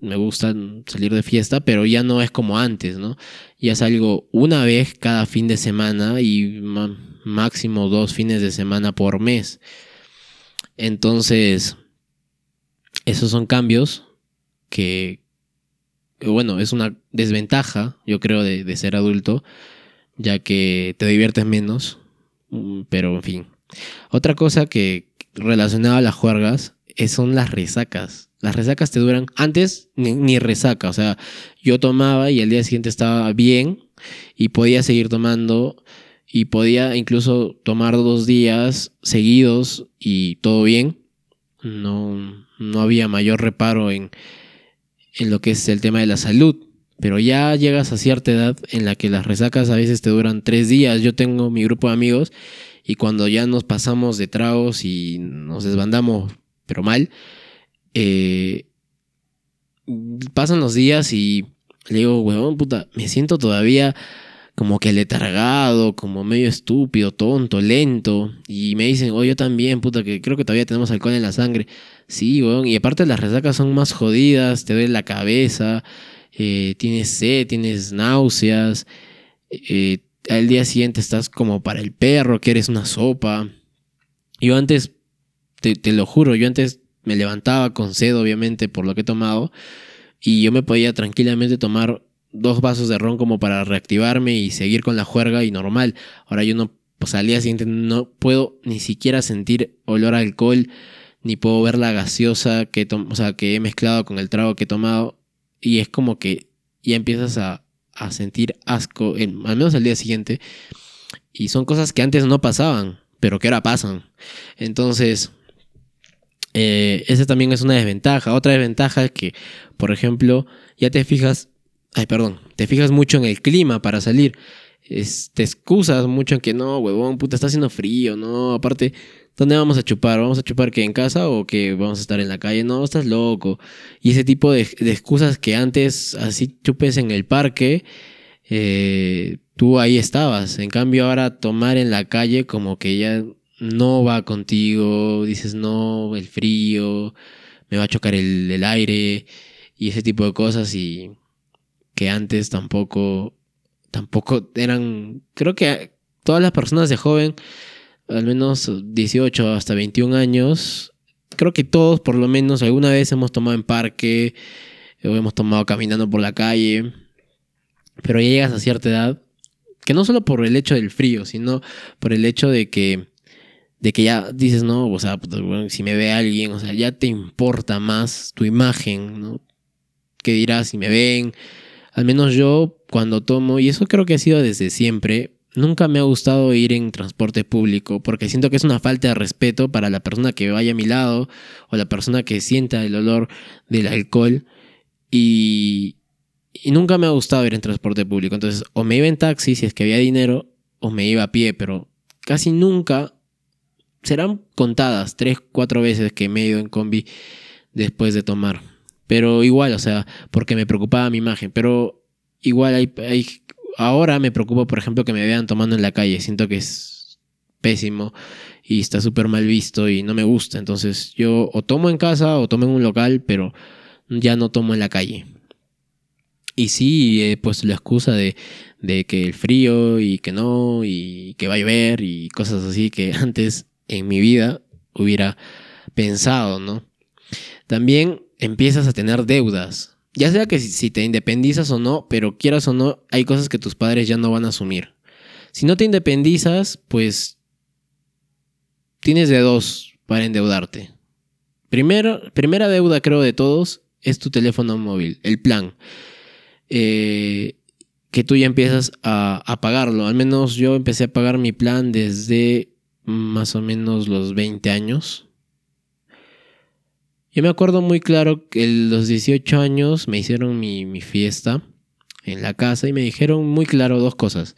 Me gusta salir de fiesta, pero ya no es como antes, ¿no? Ya salgo una vez cada fin de semana y máximo dos fines de semana por mes. Entonces, esos son cambios que, bueno, es una desventaja, yo creo, de, ser adulto, ya que te diviertes menos, mm, pero en fin. Otra cosa que relacionada a las juergas son las resacas. Las resacas te duran antes ni, ni, resaca, o sea, yo tomaba y al día siguiente estaba bien y podía seguir tomando y podía incluso tomar dos días seguidos y todo bien. No, no había mayor reparo en, en lo que es el tema de la salud. Pero ya llegas a cierta edad en la que las resacas a veces te duran tres días. Yo tengo mi grupo de amigos y cuando ya nos pasamos de tragos y nos desbandamos, pero mal, eh, pasan los días y le digo, huevón, puta, me siento todavía como que letargado, como medio estúpido, tonto, lento. Y me dicen, oh, yo también, puta, que creo que todavía tenemos alcohol en la sangre. Sí, weón. Y aparte las resacas son más jodidas, te duele la cabeza, eh, tienes sed, tienes náuseas. Eh, al día siguiente estás como para el perro, quieres una sopa. Yo antes, te, te lo juro, yo antes me levantaba con sed, obviamente, por lo que he tomado. Y yo me podía tranquilamente tomar dos vasos de ron como para reactivarme y seguir con la juerga y normal. Ahora yo no, pues al día siguiente no puedo ni siquiera sentir olor a alcohol, ni puedo ver la gaseosa que, o sea, que he mezclado con el trago que he tomado. Y es como que ya empiezas a, a sentir asco, al menos al día siguiente. Y son cosas que antes no pasaban, pero que ahora pasan. Entonces, eh, esa también es una desventaja. Otra desventaja es que, por ejemplo, ya te fijas Ay, perdón. Te fijas mucho en el clima para salir. te excusas mucho en que no, huevón, puta, está haciendo frío, no. Aparte, ¿dónde vamos a chupar? ¿Vamos a chupar que en casa o que vamos a estar en la calle? No, estás loco. Y ese tipo de, excusas que antes así chupes en el parque, eh, tú ahí estabas. En cambio, ahora tomar en la calle como que ya no va contigo. Dices, no, el frío, me va a chocar el, el aire y ese tipo de cosas y que antes tampoco, tampoco eran, creo que todas las personas de joven, al menos 18 hasta 21 años, creo que todos por lo menos alguna vez hemos tomado en parque o hemos tomado caminando por la calle, pero ya llegas a cierta edad, que no solo por el hecho del frío, sino por el hecho de que de que ya dices, no, o sea, si me ve alguien, o sea, ya te importa más tu imagen, ¿no? ¿Qué dirás si me ven? Al menos yo cuando tomo, y eso creo que ha sido desde siempre, nunca me ha gustado ir en transporte público porque siento que es una falta de respeto para la persona que vaya a mi lado o la persona que sienta el olor del alcohol y, y nunca me ha gustado ir en transporte público. Entonces o me iba en taxi si es que había dinero o me iba a pie, pero casi nunca serán contadas tres, cuatro veces que me he ido en combi después de tomar. Pero igual, o sea, porque me preocupaba mi imagen. Pero igual hay, hay, ahora me preocupa, por ejemplo, que me vean tomando en la calle. Siento que es pésimo y está súper mal visto y no me gusta. Entonces yo o tomo en casa o tomo en un local, pero ya no tomo en la calle. Y sí, he puesto la excusa de, de que el frío y que no, y que va a llover y cosas así que antes en mi vida hubiera pensado, ¿no? También empiezas a tener deudas. Ya sea que si te independizas o no, pero quieras o no, hay cosas que tus padres ya no van a asumir. Si no te independizas, pues tienes de dos para endeudarte. Primero, primera deuda, creo, de todos es tu teléfono móvil, el plan. Eh, que tú ya empiezas a, a, pagarlo. Al menos yo empecé a pagar mi plan desde más o menos los 20 años. Yo me acuerdo muy claro que los 18 años me hicieron mi, mi fiesta en la casa y me dijeron muy claro dos cosas.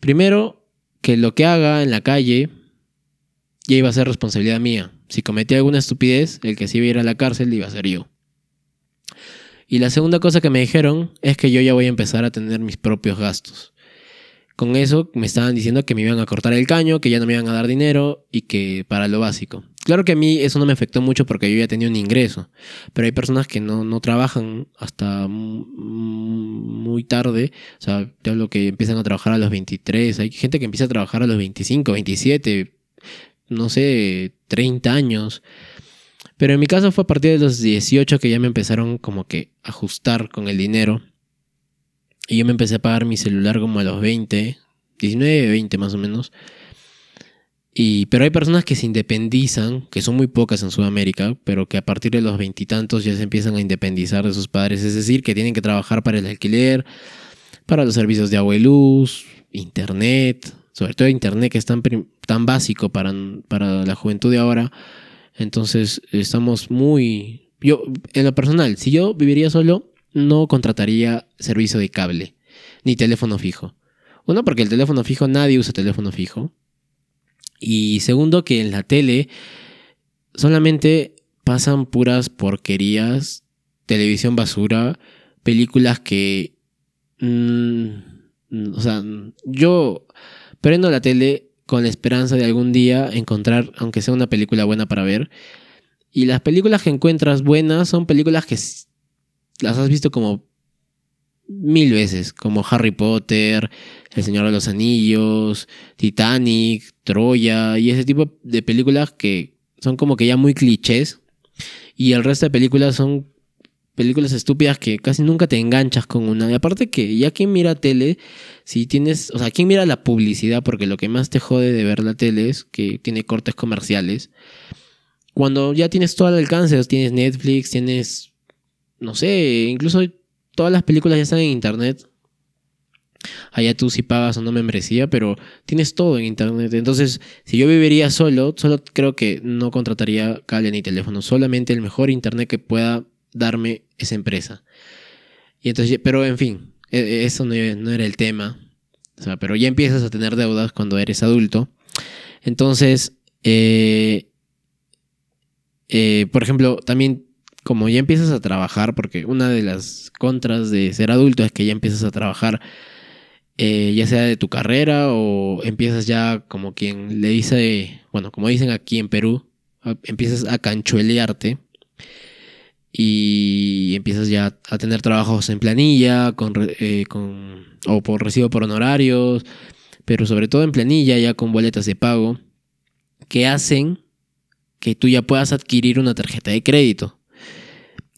Primero, que lo que haga en la calle ya iba a ser responsabilidad mía. Si cometía alguna estupidez, el que se iba a ir a la cárcel iba a ser yo. Y la segunda cosa que me dijeron es que yo ya voy a empezar a tener mis propios gastos. Con eso me estaban diciendo que me iban a cortar el caño, que ya no me iban a dar dinero y que para lo básico. Claro que a mí eso no me afectó mucho porque yo ya tenía un ingreso, pero hay personas que no, no trabajan hasta muy tarde, o sea, te hablo que empiezan a trabajar a los 23, hay gente que empieza a trabajar a los 25, 27, no sé, 30 años. Pero en mi caso fue a partir de los 18 que ya me empezaron como que ajustar con el dinero. Y yo me empecé a pagar mi celular como a los 20, 19, 20 más o menos. Y, pero hay personas que se independizan, que son muy pocas en Sudamérica, pero que a partir de los veintitantos ya se empiezan a independizar de sus padres. Es decir, que tienen que trabajar para el alquiler, para los servicios de agua y luz, internet, sobre todo internet que es tan, tan básico para, para la juventud de ahora entonces estamos muy... Yo, en lo personal, si yo viviría solo, no contrataría servicio de cable, ni teléfono fijo. Uno, porque el teléfono fijo, nadie usa teléfono fijo. Y segundo, que en la tele solamente pasan puras porquerías, televisión basura, películas que... Mm, o sea, yo prendo la tele con la esperanza de algún día encontrar, aunque sea una película buena para ver. Y las películas que encuentras buenas son películas que las has visto como mil veces, como Harry Potter, El Señor de los Anillos, Titanic, Troya y ese tipo de películas que son como que ya muy clichés. Y el resto de películas son películas estúpidas que casi nunca te enganchas con una. Y aparte que ya quien mira tele, si tienes, o sea, quien mira la publicidad, porque lo que más te jode de ver la tele es que tiene cortes comerciales. Cuando ya tienes todo el alcance, tienes Netflix, tienes, no sé, incluso todas las películas ya están en internet. Allá tú si pagas o no membresía, pero tienes todo en internet. Entonces, si yo viviría solo, solo creo que no contrataría cable ni teléfono, solamente el mejor internet que pueda darme esa empresa. Y entonces, pero en fin, e, e, eso no, era el tema. O sea, pero ya empiezas a tener deudas cuando eres adulto. Entonces, eh, eh, por ejemplo, también como ya empiezas a trabajar, porque una de las contras de ser adulto es que ya empiezas a trabajar, eh, ya sea de tu carrera o empiezas ya como quien le dice, bueno, como dicen aquí en Perú, empiezas a canchuelearte y empiezas ya a tener trabajos en planilla con, eh, con, o por recibo por honorarios, pero sobre todo en planilla ya con boletas de pago que hacen que tú ya puedas adquirir una tarjeta de crédito.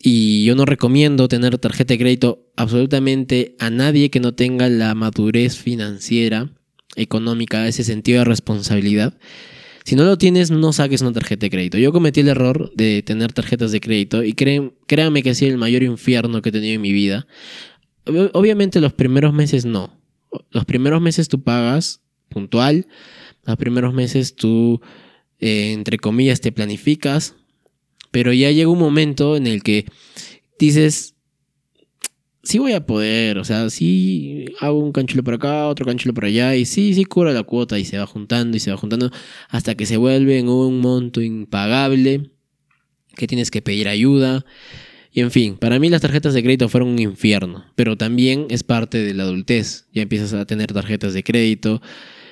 Y yo no recomiendo tener tarjeta de crédito absolutamente a nadie que no tenga la madurez financiera, económica, ese sentido de responsabilidad si no lo tienes, no saques una tarjeta de crédito. Yo cometí el error de tener tarjetas de crédito y créanme que ha sido el mayor infierno que he tenido en mi vida. Obviamente los primeros meses no. Los primeros meses tú pagas puntual. Los primeros meses tú, eh, entre comillas, te planificas. Pero ya llega un momento en el que dices, sí voy a poder, o sea, sí hago un canchulo por acá, otro canchulo por allá, y sí, sí cubro la cuota y se va juntando y se va juntando hasta que se vuelve en un monto impagable, que tienes que pedir ayuda. Y en fin, para mí las tarjetas de crédito fueron un infierno, pero también es parte de la adultez. Ya empiezas a tener tarjetas de crédito,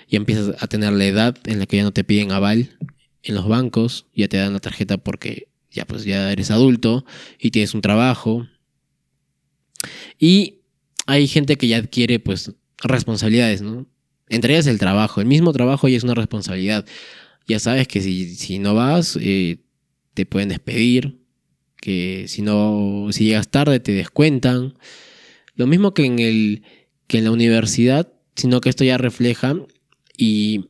ya empiezas a tener la edad en la que ya no te piden aval en los bancos, ya te dan la tarjeta porque ya pues ya eres adulto y tienes un trabajo, y hay gente que ya adquiere pues responsabilidades, ¿no? Entre ellas el trabajo. El mismo trabajo ya es una responsabilidad. Ya sabes que si, si no vas, eh, te pueden despedir. Que si no, si llegas tarde, te descuentan. Lo mismo que en el que en la universidad, sino que esto ya refleja y,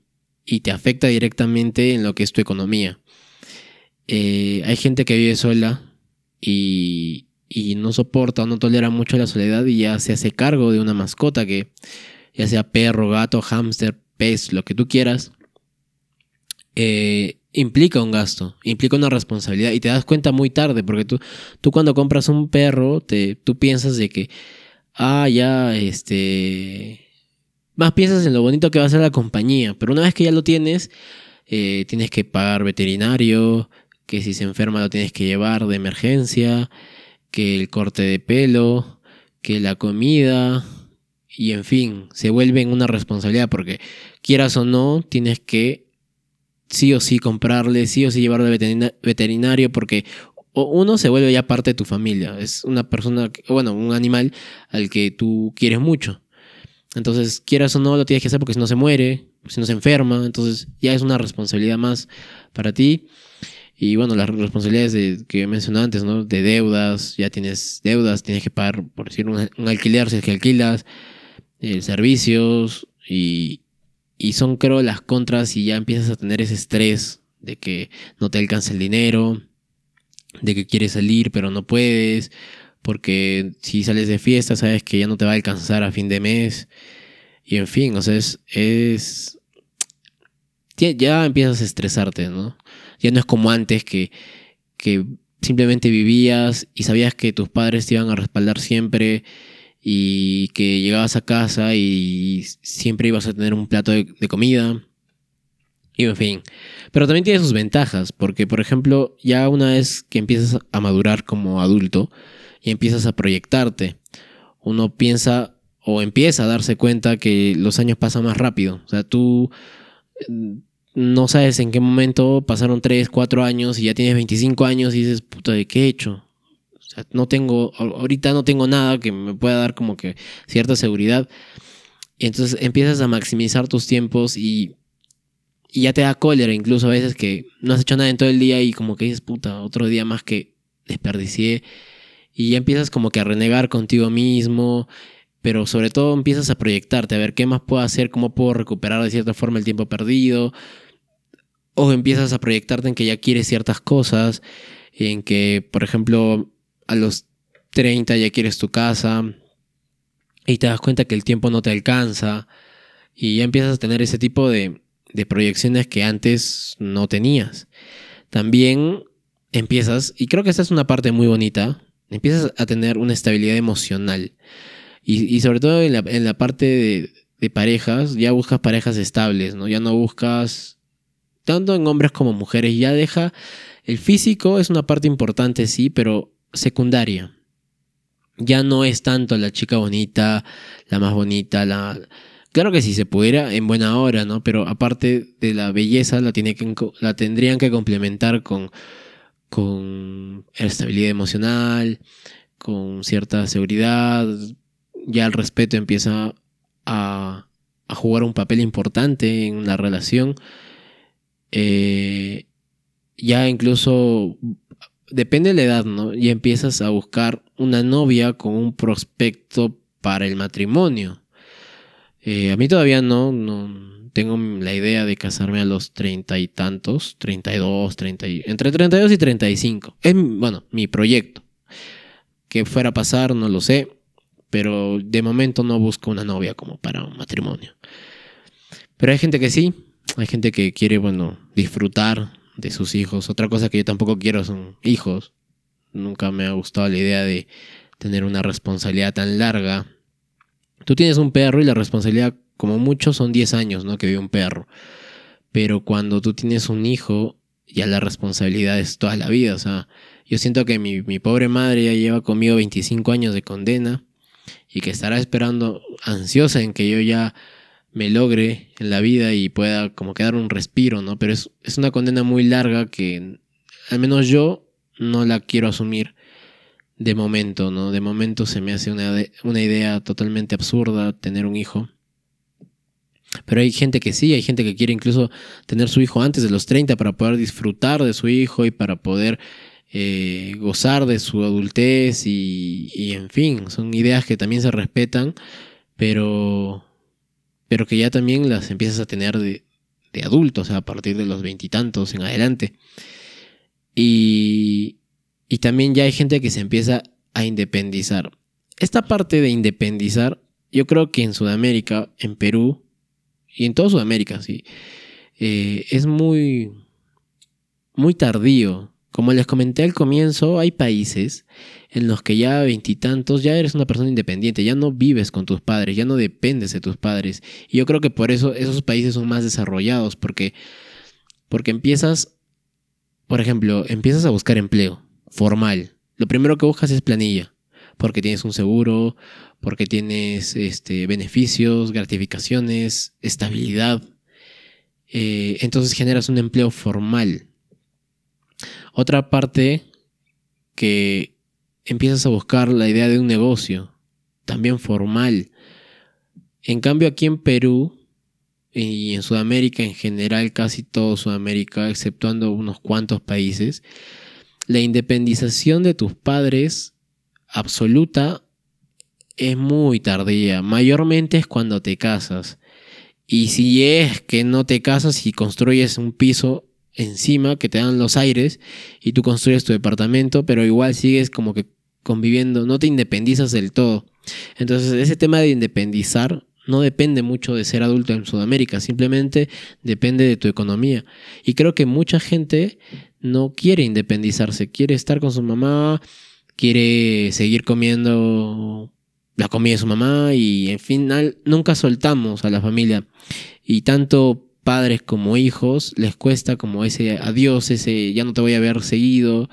te afecta directamente en lo que es tu economía. Eh, hay gente que vive sola y, no soporta o no tolera mucho la soledad y ya se hace cargo de una mascota que ya sea perro, gato, hámster, pez, lo que tú quieras, eh, implica un gasto, implica una responsabilidad y te das cuenta muy tarde porque tú, tú cuando compras un perro, te, tú piensas de que, ah, ya, este, más piensas en lo bonito que va a ser la compañía, pero una vez que ya lo tienes, eh, tienes que pagar veterinario, que si se enferma lo tienes que llevar de emergencia, que el corte de pelo, que la comida, y en fin, se vuelve una responsabilidad porque quieras o no, tienes que sí o sí comprarle, sí o sí llevarlo al veterinario porque uno se vuelve ya parte de tu familia, es una persona, bueno, un animal al que tú quieres mucho. Entonces, quieras o no, lo tienes que hacer porque si no se muere, si no se enferma, entonces ya es una responsabilidad más para ti. Y bueno, las responsabilidades que he mencionado antes, ¿no? De deudas, ya tienes deudas, tienes que pagar, por decir, un, alquiler si es que alquilas, eh, servicios, y, y son creo las contras y ya empiezas a tener ese estrés de que no te alcanza el dinero, de que quieres salir pero no puedes, porque si sales de fiesta sabes que ya no te va a alcanzar a fin de mes. Y en fin, o sea, es, es ya empiezas a estresarte, ¿no? Ya no es como antes que, que simplemente vivías y sabías que tus padres te iban a respaldar siempre y que llegabas a casa y siempre ibas a tener un plato de, de comida. Y en fin. Pero también tiene sus ventajas, porque por ejemplo, ya una vez que empiezas a madurar como adulto, y empiezas a proyectarte. Uno piensa o empieza a darse cuenta que los años pasan más rápido. O sea, tú no sabes en qué momento pasaron 3, 4 años y ya tienes 25 años y dices, puta, ¿de qué he hecho? O sea, no tengo, ahorita no tengo nada que me pueda dar como que cierta seguridad. Y entonces empiezas a maximizar tus tiempos y, y ya te da cólera incluso a veces que no has hecho nada en todo el día y como que dices, puta, otro día más que desperdicié y ya empiezas como que a renegar contigo mismo, pero sobre todo empiezas a proyectarte, a ver qué más puedo hacer, cómo puedo recuperar de cierta forma el tiempo perdido, o empiezas a proyectarte en que ya quieres ciertas cosas, en que, por ejemplo, a los 30 ya quieres tu casa, y te das cuenta que el tiempo no te alcanza, y ya empiezas a tener ese tipo de, de proyecciones que antes no tenías. También empiezas, y creo que esta es una parte muy bonita, empiezas a tener una estabilidad emocional. Y, sobre todo en la, parte de, parejas, ya buscas parejas estables, ¿no? Ya no buscas, tanto en hombres como mujeres, ya deja, el físico es una parte importante, sí, pero secundaria. Ya no es tanto la chica bonita, la más bonita, la... Claro que si se pudiera, en buena hora, ¿no? Pero aparte de la belleza, la, tiene que, la tendrían que complementar con con estabilidad emocional, con cierta seguridad, ya el respeto empieza a, jugar un papel importante en la relación. Eh, ya incluso depende de la edad, ¿no? Ya empiezas a buscar una novia con un prospecto para el matrimonio. Eh, a mí todavía no, no, tengo la idea de casarme a los treinta y tantos, 32, 30 y, entre 32 y 35. Es, bueno, mi proyecto. Que fuera a pasar, no lo sé, pero de momento no busco una novia como para un matrimonio. Pero hay gente que sí, hay gente que quiere, bueno, disfrutar de sus hijos. Otra cosa que yo tampoco quiero son hijos. Nunca me ha gustado la idea de tener una responsabilidad tan larga. Tú tienes un perro y la responsabilidad como mucho son 10 años, ¿no? Que vive un perro. Pero cuando tú tienes un hijo, ya la responsabilidad es toda la vida. O sea, yo siento que mi, pobre madre ya lleva conmigo 25 años de condena y que estará esperando ansiosa en que yo ya me logre en la vida y pueda como quedar un respiro, ¿no? Pero es, es una condena muy larga que al menos yo no la quiero asumir de momento, ¿no? De momento se me hace una, una idea totalmente absurda tener un hijo. Pero hay gente que sí, hay gente que quiere incluso tener su hijo antes de los 30 para poder disfrutar de su hijo y para poder eh, gozar de su adultez y, en fin, son ideas que también se respetan, pero, pero que ya también las empiezas a tener de, de adulto, o sea, a partir de los veintitantos en adelante. Y, y también ya hay gente que se empieza a independizar. Esta parte de independizar, yo creo que en Sudamérica, en Perú y en toda Sudamérica, sí, eh, es muy, muy tardío. Como les comenté al comienzo, hay países en los que ya veintitantos ya eres una persona independiente, ya no vives con tus padres, ya no dependes de tus padres. Y yo creo que por eso esos países son más desarrollados, porque, porque empiezas, por ejemplo, empiezas a buscar empleo formal. Lo primero que buscas es planilla, porque tienes un seguro, porque tienes este, beneficios, gratificaciones, estabilidad. Eh, entonces generas un empleo formal. Otra parte que empiezas a buscar la idea de un negocio, también formal. En cambio aquí en Perú y en Sudamérica en general, casi todo Sudamérica, exceptuando unos cuantos países, la independización de tus padres absoluta es muy tardía. Mayormente es cuando te casas. Y si es que no te casas y construyes un piso encima que te dan los aires y tú construyes tu departamento, pero igual sigues como que conviviendo, no te independizas del todo. Entonces ese tema de independizar no depende mucho de ser adulto en Sudamérica, simplemente depende de tu economía. Y creo que mucha gente no quiere independizarse, quiere estar con su mamá, quiere seguir comiendo la comida de su mamá y en final nunca soltamos a la familia. Y tanto padres como hijos les cuesta como ese adiós, ese ya no te voy a ver seguido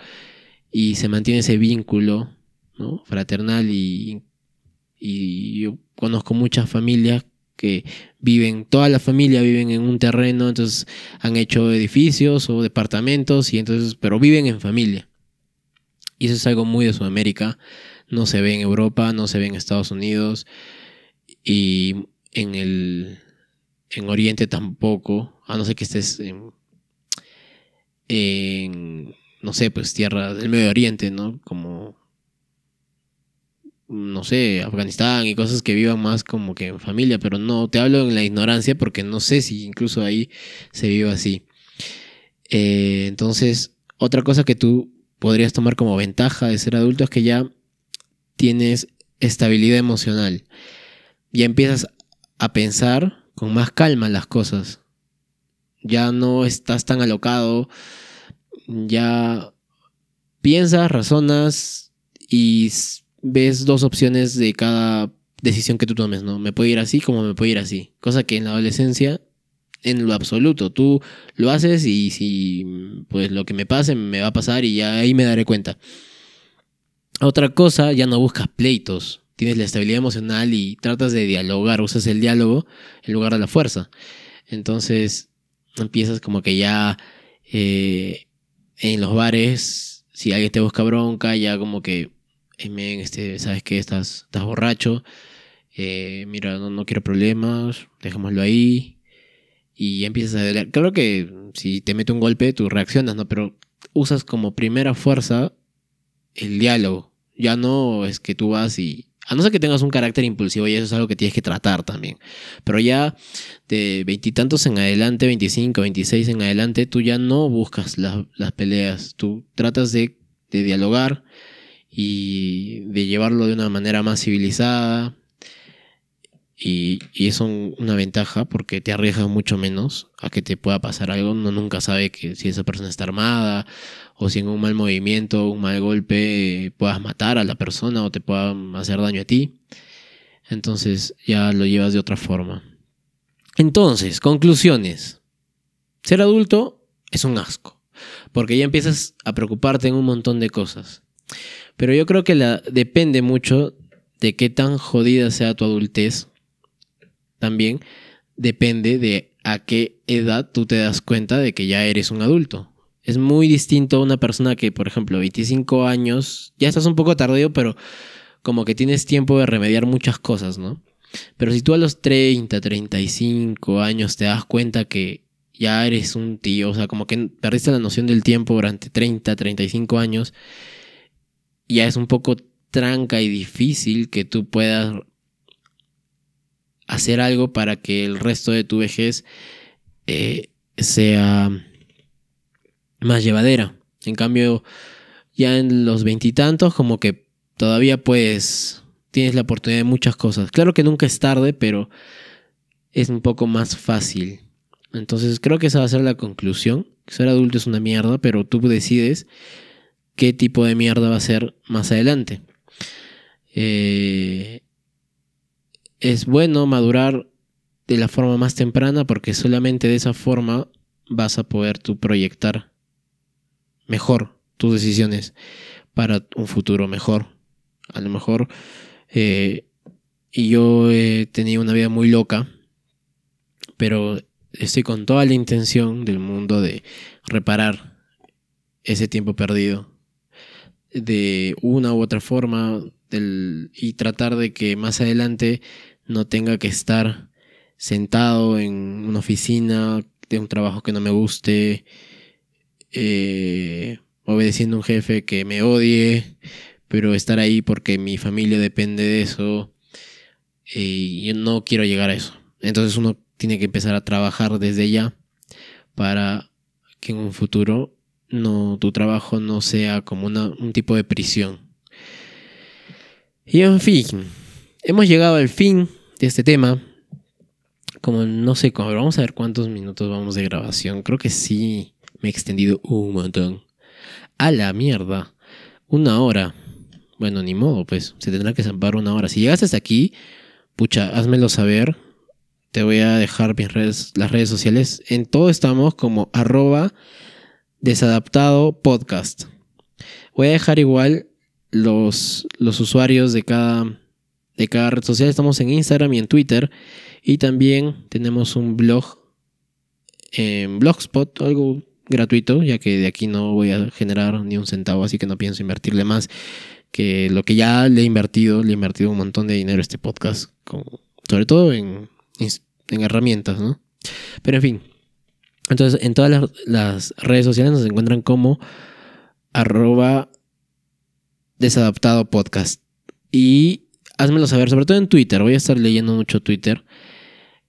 y se mantiene ese vínculo fraternal y, y yo conozco muchas familias que viven, toda la familia viven en un terreno, entonces han hecho edificios o departamentos, y entonces, pero viven en familia. Y eso es algo muy de Sudamérica, no se ve en Europa, no se ve en Estados Unidos, y en el en Oriente tampoco, a no ser que estés en, no sé, pues tierra del Medio Oriente, ¿no? Como no sé, Afganistán y cosas que vivan más como que en familia, pero no, te hablo en la ignorancia porque no sé si incluso ahí se vive así. Eh, entonces, otra cosa que tú podrías tomar como ventaja de ser adulto es que ya tienes estabilidad emocional. Ya empiezas a pensar con más calma las cosas. Ya no estás tan alocado. Ya piensas, razonas y ves dos opciones de cada decisión que tú tomes, ¿no? Me puede ir así como me puede ir así. Cosa que en la adolescencia, en lo absoluto, tú lo haces y si pues lo que me pase me va a pasar y ya ahí me daré cuenta. Otra cosa, ya no buscas pleitos. Tienes la estabilidad emocional y tratas de dialogar, usas el diálogo en lugar de la fuerza. Entonces empiezas como que ya eh, en los bares, si alguien te busca bronca, ya como que este, sabes que estás, estás borracho, eh, mira, no, quiero problemas, dejémoslo ahí. Y empiezas a... Claro que si te mete un golpe, tú reaccionas, ¿no? Pero usas como primera fuerza el diálogo. Ya no es que tú vas y... A no ser que tengas un carácter impulsivo y eso es algo que tienes que tratar también. Pero ya de veintitantos en adelante, 25, 26 en adelante, tú ya no buscas las peleas. Tú tratas de, de dialogar, y de llevarlo de una manera más civilizada. Y, y es una ventaja porque te arriesgas mucho menos a que te pueda pasar algo. Uno nunca sabe que si esa persona está armada o si en un mal movimiento, un mal golpe puedas matar a la persona o te pueda hacer daño a ti. Entonces ya lo llevas de otra forma. Entonces, conclusiones. Ser adulto es un asco, porque ya empiezas a preocuparte en un montón de cosas. Pero yo creo que la, depende mucho de qué tan jodida sea tu adultez. También depende de a qué edad tú te das cuenta de que ya eres un adulto. Es muy distinto a una persona que, por ejemplo, 25 años, ya estás un poco tardío, pero como que tienes tiempo de remediar muchas cosas, ¿no? Pero si tú a los 30, 35 años te das cuenta que ya eres un tío, o sea, como que perdiste la noción del tiempo durante 30, 35 años ya es un poco tranca y difícil que tú puedas hacer algo para que el resto de tu vejez eh, sea más llevadera. En cambio, ya en los veintitantos, como que todavía puedes, tienes la oportunidad de muchas cosas. Claro que nunca es tarde, pero es un poco más fácil. Entonces creo que esa va a ser la conclusión. Ser adulto es una mierda, pero tú decides qué tipo de mierda va a ser más adelante. Eh, es bueno madurar de la forma más temprana porque solamente de esa forma vas a poder tú proyectar mejor tus decisiones para un futuro mejor. A lo mejor eh, y yo he tenido una vida muy loca, pero estoy con toda la intención del mundo de reparar ese tiempo perdido de una u otra forma y tratar de que más adelante no tenga que estar sentado en una oficina de un trabajo que no me guste, eh, obedeciendo a un jefe que me odie, pero estar ahí porque mi familia depende de eso y yo no quiero llegar a eso. Entonces uno tiene que empezar a trabajar desde ya para que en un futuro no, tu trabajo no sea como un tipo de prisión. Y en fin, hemos llegado al fin de este tema. Como no sé, vamos a ver cuántos minutos vamos de grabación. Creo que sí me he extendido un montón. A la mierda. Una hora. Bueno, ni modo, pues. Se tendrá que zampar una hora. Si llegaste hasta aquí, pucha, házmelo saber. Te voy a dejar mis redes, las redes sociales. En todo estamos como arroba desadaptado podcast. Voy a dejar igual los, los usuarios de cada, de cada red social. Estamos en Instagram y en Twitter. Y también tenemos un blog en Blogspot, algo gratuito, ya que de aquí no voy a generar ni un centavo, así que no pienso invertirle más que lo que ya le he invertido. Le he invertido un montón de dinero este podcast, sobre todo en, en herramientas, ¿no? Pero en fin, entonces, en todas las, redes sociales nos encuentran como arroba desadaptado podcast. Y házmelo saber, sobre todo en Twitter. Voy a estar leyendo mucho Twitter.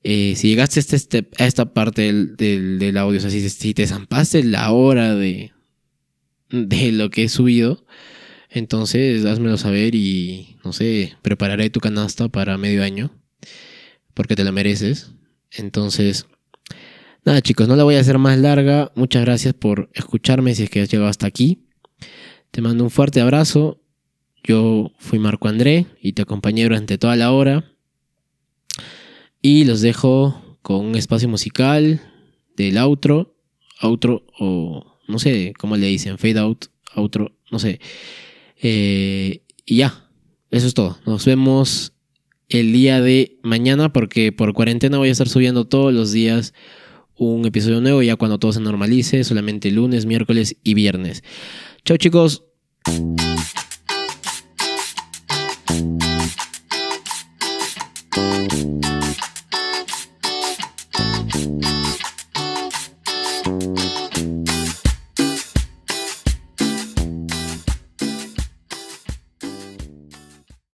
Eh, si llegaste a, este, a esta parte del, audio, o sea, si, te zampaste la hora de, de lo que he subido, entonces házmelo saber y, no sé, prepararé tu canasta para medio año, porque te la mereces. Entonces, Nada chicos, no la voy a hacer más larga. Muchas gracias por escucharme si es que has llegado hasta aquí. Te mando un fuerte abrazo. Yo fui Marco André y te acompañé durante toda la hora. Y los dejo con un espacio musical del outro. Outro o no sé cómo le dicen, fade out, outro, no sé. Eh, y ya, eso es todo. Nos vemos el día de mañana porque por cuarentena voy a estar subiendo todos los días un episodio nuevo ya cuando todo se normalice, solamente lunes, miércoles y viernes. Chao chicos.